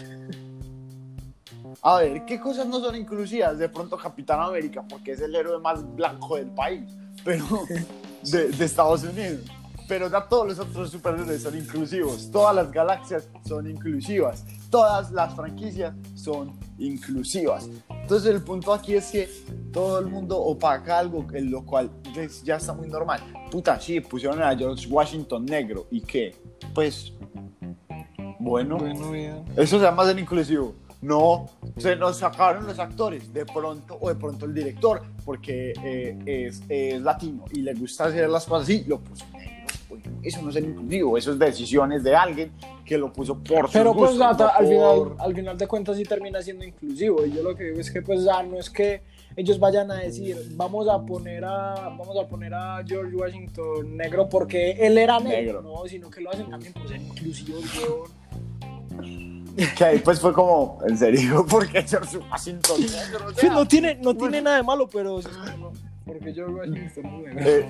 A ver, ¿qué cosas no son inclusivas? De pronto Capitán América, porque es el héroe más blanco del país, pero de, de Estados Unidos. Pero ya todos los otros superhéroes son inclusivos, todas las galaxias son inclusivas, todas las franquicias son inclusivas. Entonces el punto aquí es que todo el mundo opaca algo, en lo cual ya está muy normal. Puta, sí, pusieron a George Washington negro, ¿y qué? Pues, bueno. Bueno, bien. Eso se llama ser inclusivo. No, se nos sacaron los actores de pronto, o de pronto el director, porque eh, es, es latino y le gusta hacer las cosas así, lo puso negro. Bueno, eso no es ser inclusivo, eso es decisiones de alguien que lo puso por sus Pero pues gustos, no al, final, por- al final de cuentas sí termina siendo inclusivo. Y yo lo que digo es que pues ya no es que ellos vayan a decir vamos a poner a vamos a poner a George Washington negro porque él era negro, Negro. no, sino que lo hacen también por ser inclusivos, weón. Que ahí pues fue como, en serio, porque George Washington negro, o Sí, sea, no tiene, no tiene nada de malo, pero sí, porque George Washington negro. eh,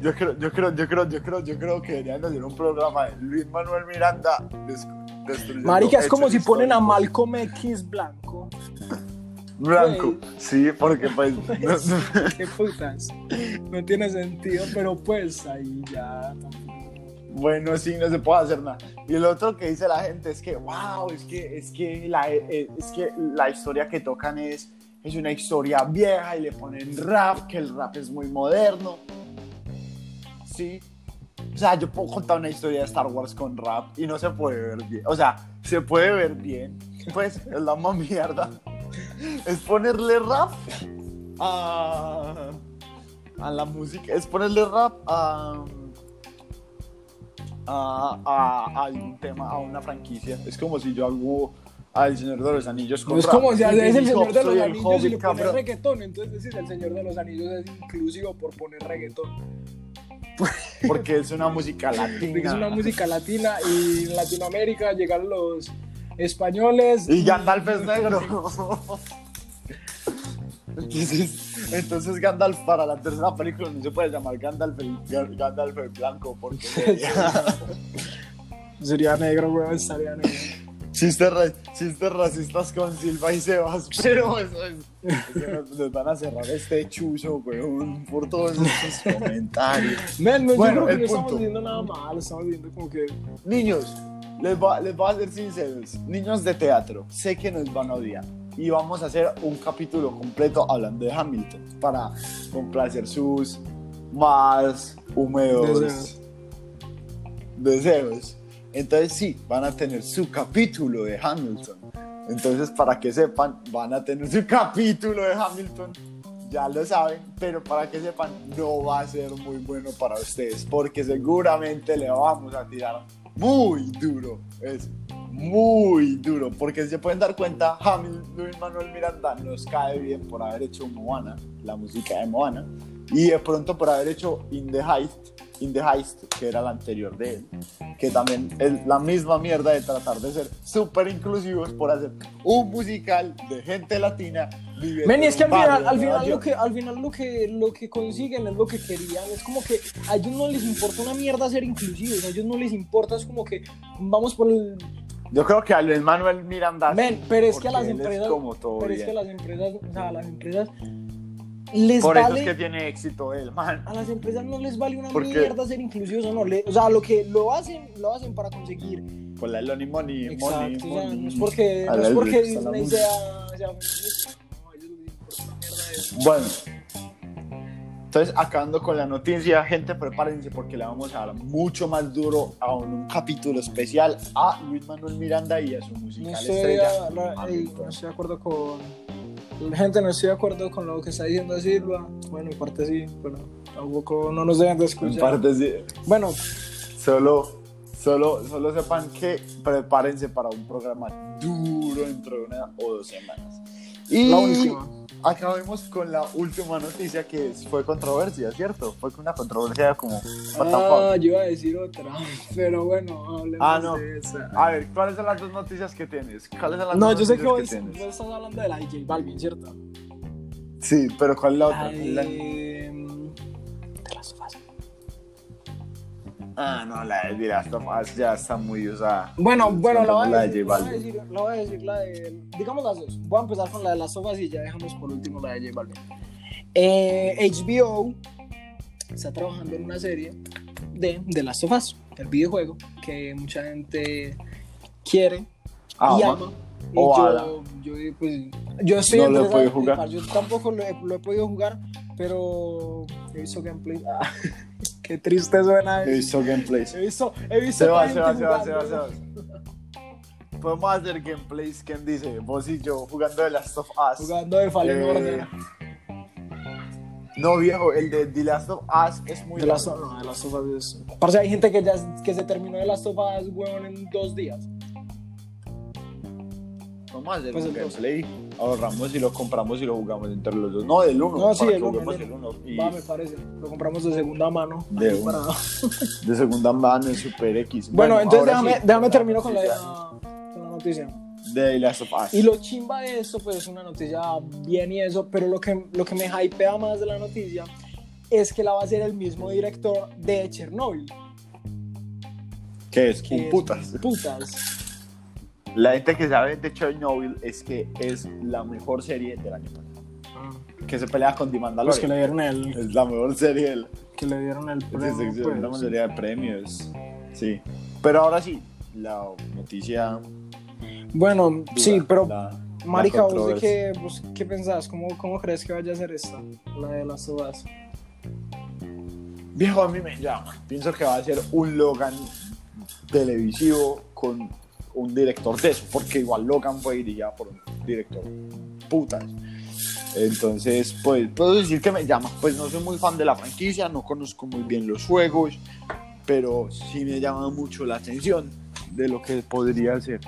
yo creo, yo creo, yo creo, yo creo, yo creo que deberían hacer un programa de Luis Manuel Miranda destruyendo Marica, es como si ponen a. Malcolm X blanco. Blanco, sí, porque pues no- no- Qué putas. No tiene sentido, pero pues ahí ya. bueno, sí, no se puede hacer nada. Y lo otro que dice la gente es que, wow, es que, es que, la, eh, es que la historia que tocan es, es una historia vieja y le ponen rap, que el rap es muy moderno. Sí. O sea, yo puedo contar una historia de Star Wars con rap y no se puede ver bien. O sea, se puede ver bien. Pues es la más mierda. Es ponerle rap a, a la música. Es ponerle rap a, a, a, algún tema, a una franquicia. Es como si yo hago al Señor de los Anillos con No es rap. como si Y es el Señor de los Anillos y le pones reggaetón. Entonces decir el Señor de los Anillos es inclusivo por poner reggaetón. Porque es una música latina. es una música latina y en Latinoamérica llegan los españoles. Y Gandalf es negro. Entonces, entonces Gandalf para la tercera película no se puede llamar Gandalf el, Gandalf el blanco porque Sería negro, weón, estaría negro. Chistes, ra- chistes racistas con Silva y Sebas, pero eso es, que nos, nos van a cerrar este chuzo, weón, por todos esos comentarios. Men, no, Bueno, yo creo que el no estamos punto. diciendo nada malo, estamos diciendo como que. Niños, les, va, les voy a ser sinceros, niños de teatro, sé que nos van a odiar. Y vamos a hacer un capítulo completo hablando de Hamilton para complacer sus más húmedos Deseos. deseos. Entonces sí, van a tener su capítulo de Hamilton. Entonces para que sepan, van a tener su capítulo de Hamilton. Ya lo saben, pero para que sepan, no va a ser muy bueno para ustedes, porque seguramente le vamos a tirar muy duro. Es muy duro, porque si se pueden dar cuenta, Hamilton, Luis Manuel Miranda nos cae bien por haber hecho Moana, la música de Moana, y de pronto por haber hecho In the Heist, In the Heist, que era la anterior de él, que también es la misma mierda de tratar de ser súper inclusivos por hacer un musical de gente latina Men, y es que al final, al final, lo que, al final lo, que, lo que consiguen es lo que querían. Es como que a ellos no les importa una mierda ser inclusivos. A ellos no les importa, es como que vamos por el. Yo creo que a Luis Manuel Miranda. Men, pero es que a las empresas. como todo Pero es que a bien. las empresas, o sea, a las empresas les Por eso vale. es que tiene éxito él, man. A las empresas no les vale una mierda ser inclusivos o no. Le- o sea, lo que lo hacen, lo hacen para conseguir. Por la Lonnie Money, Exacto, Money, o sea, Money. no es porque, no la es porque la Disney sea, sea no, eso. Bueno, entonces acabando con la noticia, gente, prepárense porque le vamos a dar mucho más duro a un, un capítulo especial a Luis Manuel Miranda y a su No musical estoy, estrella. la- Hamilton. no estoy de acuerdo con. La gente no estoy de acuerdo con lo que está diciendo Silva. Bueno, en parte sí, pero tampoco no nos deben de En escuchar. parte sí. Bueno, Solo, solo, solo sepan que prepárense para un programa duro dentro de una o dos semanas. Y la última. Acabemos con la última noticia que fue controversia, ¿cierto? Fue una controversia como... Ah, yo iba a decir otra. Pero bueno, hablemos Ah, no. de esa. A ver, ¿cuáles son las dos noticias que tienes? ¿Cuáles son las No, dos yo sé que vos, estás hablando de la DJ Balvin, ¿cierto? Sí, pero ¿cuál es la otra? La ¿Cuál es la- Ah, no, la de of Us ya está muy usada. Bueno, bueno, la voy, a de decir, la voy a decir, la voy a decir la de. Digamos las dos. Voy a empezar con la de las sofás y ya dejamos por último la de J Balvin. Eh, HBO está trabajando en una serie de The Last of Us, el videojuego que mucha gente quiere Ah, y ma. ama. Y yo, yo, pues, yo estoy No lo he podido jugar. Yo tampoco lo he, lo he podido jugar, pero he visto gameplay. Ah, qué triste suena. He visto gameplays. He visto, he visto Se va, se va, se va, se va, se va. Podemos hacer gameplays, ¿quién dice? Vos y yo jugando The Last of Us. Jugando de Fallen Eh, Order. No, viejo, el de The Last of Us es muy De las, largo. no, de las of Us es- Parce, hay gente que ya que se terminó de las of Us, weón, en dos días. Vamos a hacer Pues un gameplay. Ahorramos y lo compramos y lo jugamos entre los dos. No, del uno. No, sí, el uno, el. Y Va, me parece. Lo compramos de segunda mano. De para- de segunda mano en Super X. Bueno, entonces déjame, sí, déjame termino con la, noticia con la noticia. De Last of Us. Y lo chimba de esto, pues es una noticia bien y eso, pero lo que, lo que me hypea más de la noticia es que la va a hacer el mismo director de Chernobyl. ¿Qué es? que Un es putas. Putas. La gente que sabe de Chernobyl es que es la mejor serie del año pasado. Que se pelea con The Pues Mandalorian. que le dieron el, Es la mejor serie del que le dieron el premio. es- es pues. la mayoría de premios. Sí. Pero ahora sí, la noticia. Bueno, dura, sí, pero la- la Marica, ¿vos de qué, vos qué pensás? ¿Cómo, ¿Cómo crees que vaya a ser esta? La de las uvas. Viejo, a mí me llama. Pienso que va a ser un Logan televisivo con un director de eso, porque igual Logan fue dirigida por un director putas. Entonces, pues, puedo decir que me llama. Pues no soy muy fan de la franquicia, no conozco muy bien los juegos, pero sí me llama mucho la atención de lo que podría ser.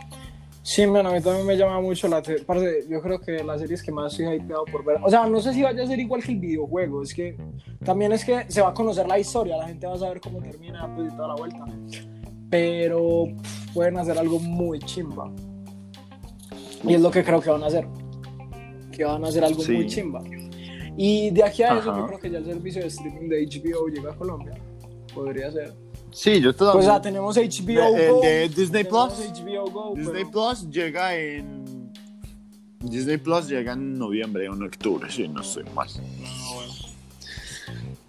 Sí, bueno, a mí también me llama mucho la atención. Yo creo que la serie es que más estoy hypeado por ver. O sea, no sé si vaya a ser igual que el videojuego. Es que también es que se va a conocer la historia. La gente va a saber cómo termina pues, y toda la vuelta. Pero pueden hacer algo muy chimba. Y es lo que creo que van a hacer. Que van a hacer algo Sí. muy chimba. Y de aquí a eso, Ajá. yo creo que ya el servicio de streaming de HBO llega a Colombia. Podría ser. Sí, yo Pues todavía. ya tenemos HBO De- Go. de Disney Plus. HBO Go, Disney pero- Plus llega en. Disney Plus llega en noviembre o en octubre, si no estoy mal.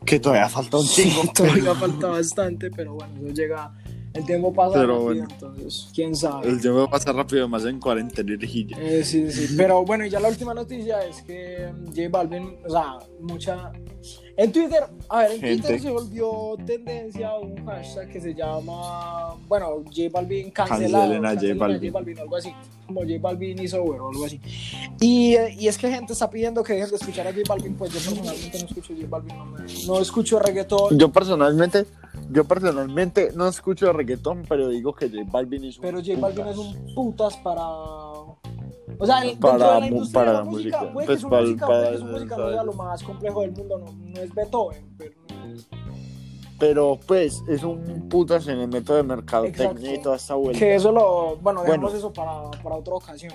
Que todavía falta un chingo. Todavía falta bastante, pero bueno, eso llega. El tiempo pasa Pero rápido, bueno. entonces, quién sabe. El tiempo pasa rápido, más en cuarentena y Eh, sí, sí, pero bueno, y ya la última noticia es que mm, J Balvin, o sea, mucha. En Twitter, a ver, en Gente. Twitter se volvió tendencia un hashtag que se llama, bueno, J Balvin cancelado. Cancelen a J Balvin. algo así, como J Balvin hizo over o algo así. Y, eh, y es que gente está pidiendo que dejen de escuchar a J Balvin, pues yo personalmente no escucho J Balvin, no, me- no escucho reggaetón. Yo personalmente, yo personalmente no escucho reggaetón, pero digo que J Balvin es un Pero J Balvin putas. es un putas para. O sea, Para de la para de la música, música. puede Pues que su para- música, para- puede que su música no para- sea lo más complejo del mundo, no, no es Beethoven, pero no es. Pero pues es un putas en el método de mercadotecnia y toda esta vuelta. Que eso lo. Bueno, dejamos Bueno. eso para, para otra ocasión.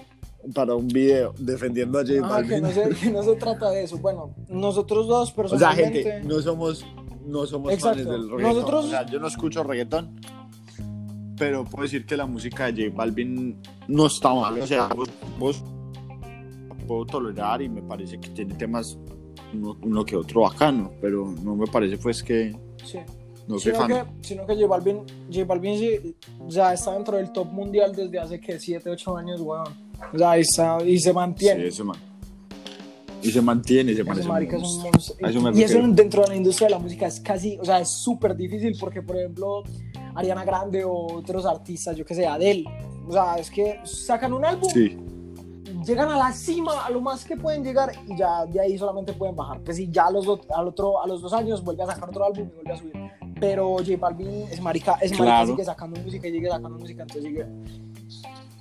Para un video defendiendo a J Ah, que Balvin. no, se, que no se trata de eso. Bueno, nosotros dos O sea, personalmente. gente, no somos, no somos Exacto. fans del reggaetón. Nosotros- O sea, yo no escucho reggaetón, pero puedo decir que la música de J Balvin no está mal. O sea, vos, vos puedo tolerar y me parece que tiene temas uno, uno que otro bacano, pero no me parece pues que sí. no soy Sino fan. que, sino que J Balvin, J Balvin sí, ya está dentro del top mundial desde hace que 7, 8 años, weón. O sea, ahí está, y se Sí, mantiene. ese man. Y se mantiene, se parece marica es un monstruo. eso Y eso dentro de la industria de la música es casi, o sea, es súper difícil porque, por ejemplo, Ariana Grande o otros artistas, yo que sé, Adele, o sea, es que sacan un álbum, Sí, llegan a la cima, a lo más que pueden llegar y ya de ahí solamente pueden bajar. Pues y ya a los, do- al otro, a los dos años vuelve a sacar otro álbum y vuelve a subir. Pero J Balvin es marica, es marica, Claro. sigue sacando música y sigue sacando música, entonces sigue.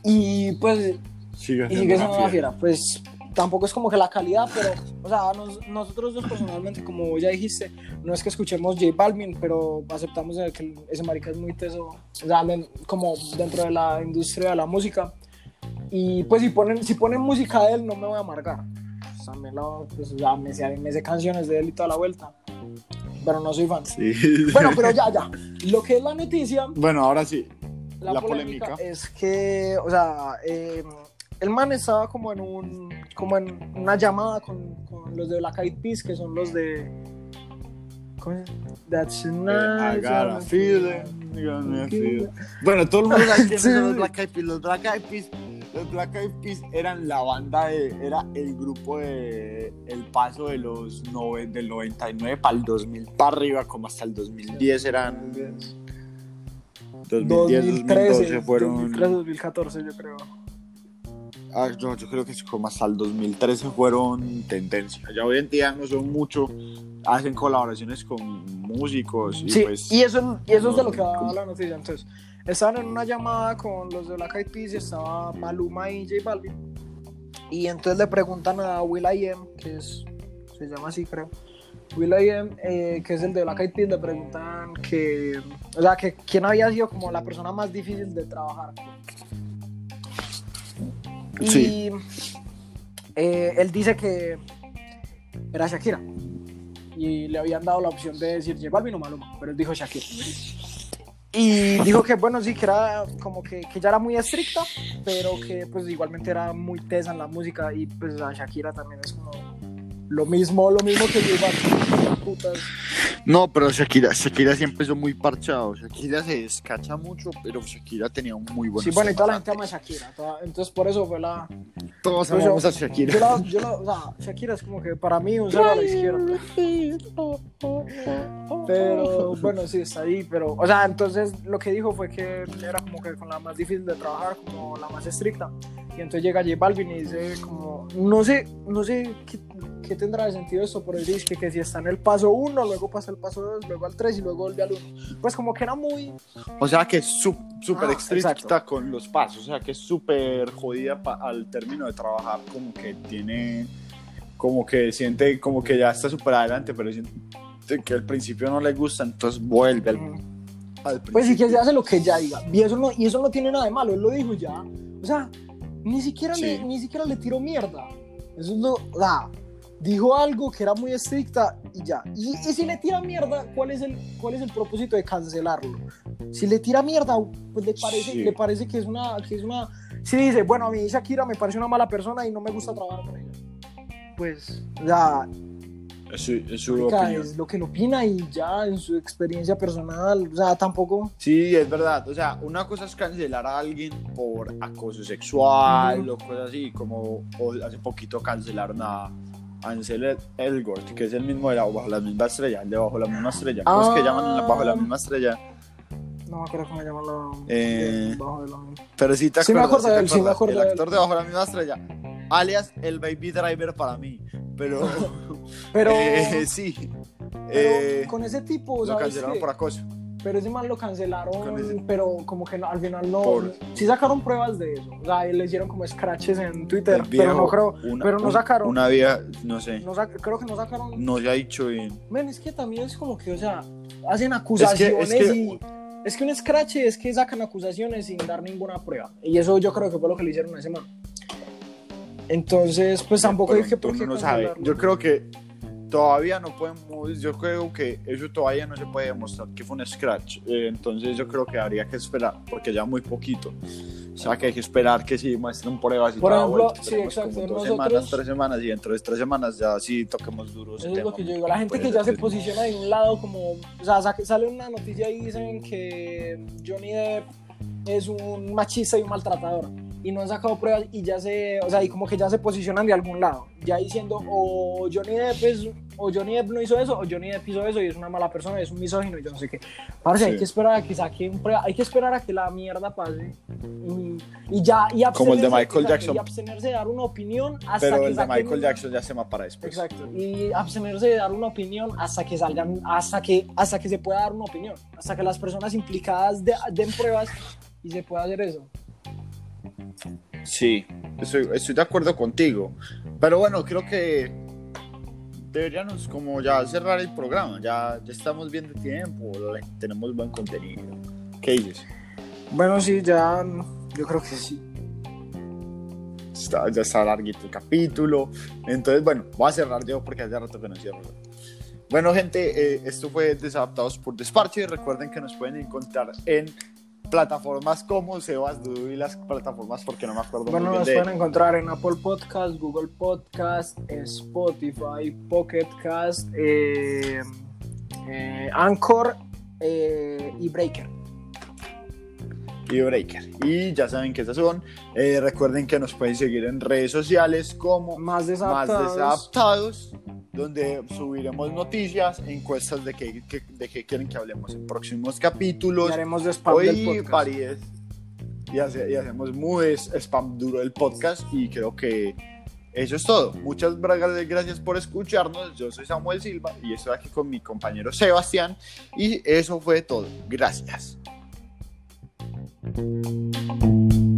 Y pues sigue y sigue siendo una fiera. fiera. Pues tampoco es como que la calidad, pero, o sea, nos- nosotros dos personalmente, como ya dijiste, no es que escuchemos J Balvin, pero aceptamos que ese marica es muy teso, o sea, como dentro de la industria de la música. Y pues si ponen, si ponen música de él, no me voy a amargar. Pues, también la- pues, o sea, me, sé, me sé canciones de él y toda la vuelta, pero no soy fan. Sí. Bueno, pero ya, ya. Lo que es la noticia bueno, ahora sí. la, La polémica, polémica. es que, o sea, eh, el man estaba como en un, como en una llamada con, con los de Black Eyed Peas, que son los de, ¿cómo es? That's Eh, I nice, got a feeling, got a feeling. Bueno, todo el mundo sabe quiénes son los Black Eyed Peas. Los Black Eyed Peas, los Black Eyed Peas eran la banda de, era el grupo de el paso de los nove- del 99 para el 2000 para arriba, como hasta el 2010 eran 2010, 2013, 2012 fueron 2013, 2014 yo creo. Ah, no, yo creo que es como hasta el 2013 fueron tendencia. Ya hoy en día no son mucho, hacen colaboraciones con músicos y Sí, pues y eso, y eso es de no, lo que va como- la noticia. Entonces, estaban en una llamada con los de Black Eyed Peas y estaba Maluma y J Balvin. Y entonces le preguntan a Will I Am, que es, se llama así creo, Will I Am, eh, que es el de Black Eyed Peas, le preguntan que, o sea, que quién había sido como la persona más difícil de trabajar. Y Sí. eh, él dice que era Shakira. Y le habían dado la opción de decir J Balvin o Maluma, pero él dijo Shakira. Y dijo que, bueno, sí, que era como que, que ya era muy estricta, pero que pues igualmente era muy tesa en la música y pues a Shakira también es como lo mismo, lo mismo que J Balvin. Putas. No, pero Shakira, Shakira siempre son muy parchados. Shakira se descacha mucho, pero Shakira tenía un muy buen Sí, bueno, y toda la gente ama a Shakira. toda- entonces por eso fue la... Todos pues, amamos yo- a Shakira. Yo la, yo la- o sea, Shakira es como que para mí un cero a la izquierda. Pero bueno, sí, está ahí. Pero, o sea, entonces lo que dijo fue que era como que con la más difícil de trabajar, como la más estricta. Y entonces llega J Balvin y dice como, no sé, no sé qué- ¿qué tendrá de sentido eso? Por decir que, que si está en el paso 1, luego pasa el paso 2, luego al 3 y luego vuelve al 1. Pues como que era muy... O sea que es súper Ah, estricta exacto. con los pasos, o sea que es súper jodida al término de trabajar, como que tiene, como que siente como que ya está súper adelante, pero siente que al principio no le gusta, entonces vuelve al, al Pues sí que se hace lo que ya diga. Y eso no, y eso no tiene nada de malo, él lo dijo ya. O sea, ni siquiera, le, Sí. ni siquiera le tiró mierda. Eso es lo... Dijo algo que era muy estricta y ya. Y, y si le tira mierda, ¿cuál es, el, ¿cuál es el propósito de cancelarlo? Si le tira mierda, pues le parece, Sí. le parece que es una... Que es una si dice, bueno, a mí Shakira me parece una mala persona y no me gusta trabajar con ella. Pues, ya, Es su, es su opinión. es lo que él opina y ya en su experiencia personal. O sea, tampoco... Sí, es verdad. O sea, una cosa es cancelar a alguien por acoso sexual Ujú. o cosas así, como o hace poquito cancelaron a Ansel Elgort, que es el mismo de la, Bajo la misma estrella, el de Bajo la misma estrella. ¿Cómo es que Ah. llaman la- Bajo la misma estrella? No me acuerdo cómo se llama la... Eh, bajo de la- Pero sí te Sí me acuerdas, acuerdo sí me acuerdo El actor de Bajo la misma estrella, alias el Baby Driver para mí. Pero, Pero, eh, sí, pero eh, con ese tipo, lo ¿sabes cancelaron por acoso. Pero ese man lo cancelaron, ese- pero como que no- al final no... Por- Sí sacaron pruebas de eso. O sea, le hicieron como scratches en Twitter, viejo, pero no creo... una- pero no sacaron... Una vieja, no sé, no creo que no sacaron... no se ha dicho bien. Men, es que también es como que, o sea, hacen acusaciones es que- y... Es que un scratch es que sacan acusaciones sin dar ninguna prueba. Y eso yo creo que fue lo que le hicieron a ese man. Entonces, pues tampoco dije por qué no sabe. Yo creo que todavía no podemos, yo creo que eso todavía no se puede demostrar que fue un scratch. Eh, entonces yo creo que habría que esperar, porque ya muy poquito. O sea que hay que esperar que sí muestren pruebas y Por ejemplo, vuelta. sí, exacto, dos nosotros- semanas, tres semanas y dentro de tres semanas ya sí toquemos duros. Eso es lo que yo digo. La gente que ya se posiciona de un lado como... O sea, sa- sale una noticia y dicen que Johnny Depp es un machista y un maltratador. Y no han sacado pruebas y ya se... O sea, y como que ya se posicionan de algún lado. Ya diciendo o Johnny Depp es... O Johnny Depp no hizo eso, o Johnny Depp hizo eso y es una mala persona, es un misógino y yo no sé qué. Parce, hay Sí. que esperar a que saquen pruebas, hay que esperar a que la mierda pase. Y, y ya... Y Como el de Michael Jackson. Y abstenerse de dar una opinión hasta Pero que el de Michael Jackson ya se va para después. Exacto. Y abstenerse de dar una opinión hasta que salgan, hasta que, hasta que se pueda dar una opinión, hasta que las personas implicadas de- den pruebas y se pueda hacer eso. Sí, estoy, estoy de acuerdo contigo. Pero bueno, creo que deberíamos como ya cerrar el programa. Ya, ya estamos bien de tiempo, tenemos buen contenido. ¿Qué dices? Bueno, sí, ya, yo creo que sí. Está, ya está larguito el capítulo. Entonces, bueno, voy a cerrar yo porque hace rato que no cierro. Bueno, gente, eh, esto fue Desadaptados por Desparche. Recuerden que nos pueden encontrar en plataformas como Sebas, Dudu y las plataformas porque no me acuerdo Bueno, muy bien nos de... pueden encontrar en Apple Podcast, Google Podcast, Spotify, Pocket Cast, eh, eh, Anchor eh, y Breaker. Y Breaker. Y ya saben que esas son. Eh, recuerden que nos pueden seguir en redes sociales como Más Más desadaptados. Desadaptados, donde subiremos noticias, encuestas de qué, de qué quieren que hablemos en próximos capítulos. y haremos de spam del Hoy podcast. variedades y, hace- y hacemos muy spam duro del podcast y creo que eso es todo. Muchas gracias por escucharnos. Yo soy Samuel Silva y estoy aquí con mi compañero Sebastián y eso fue todo. Gracias. Thank you.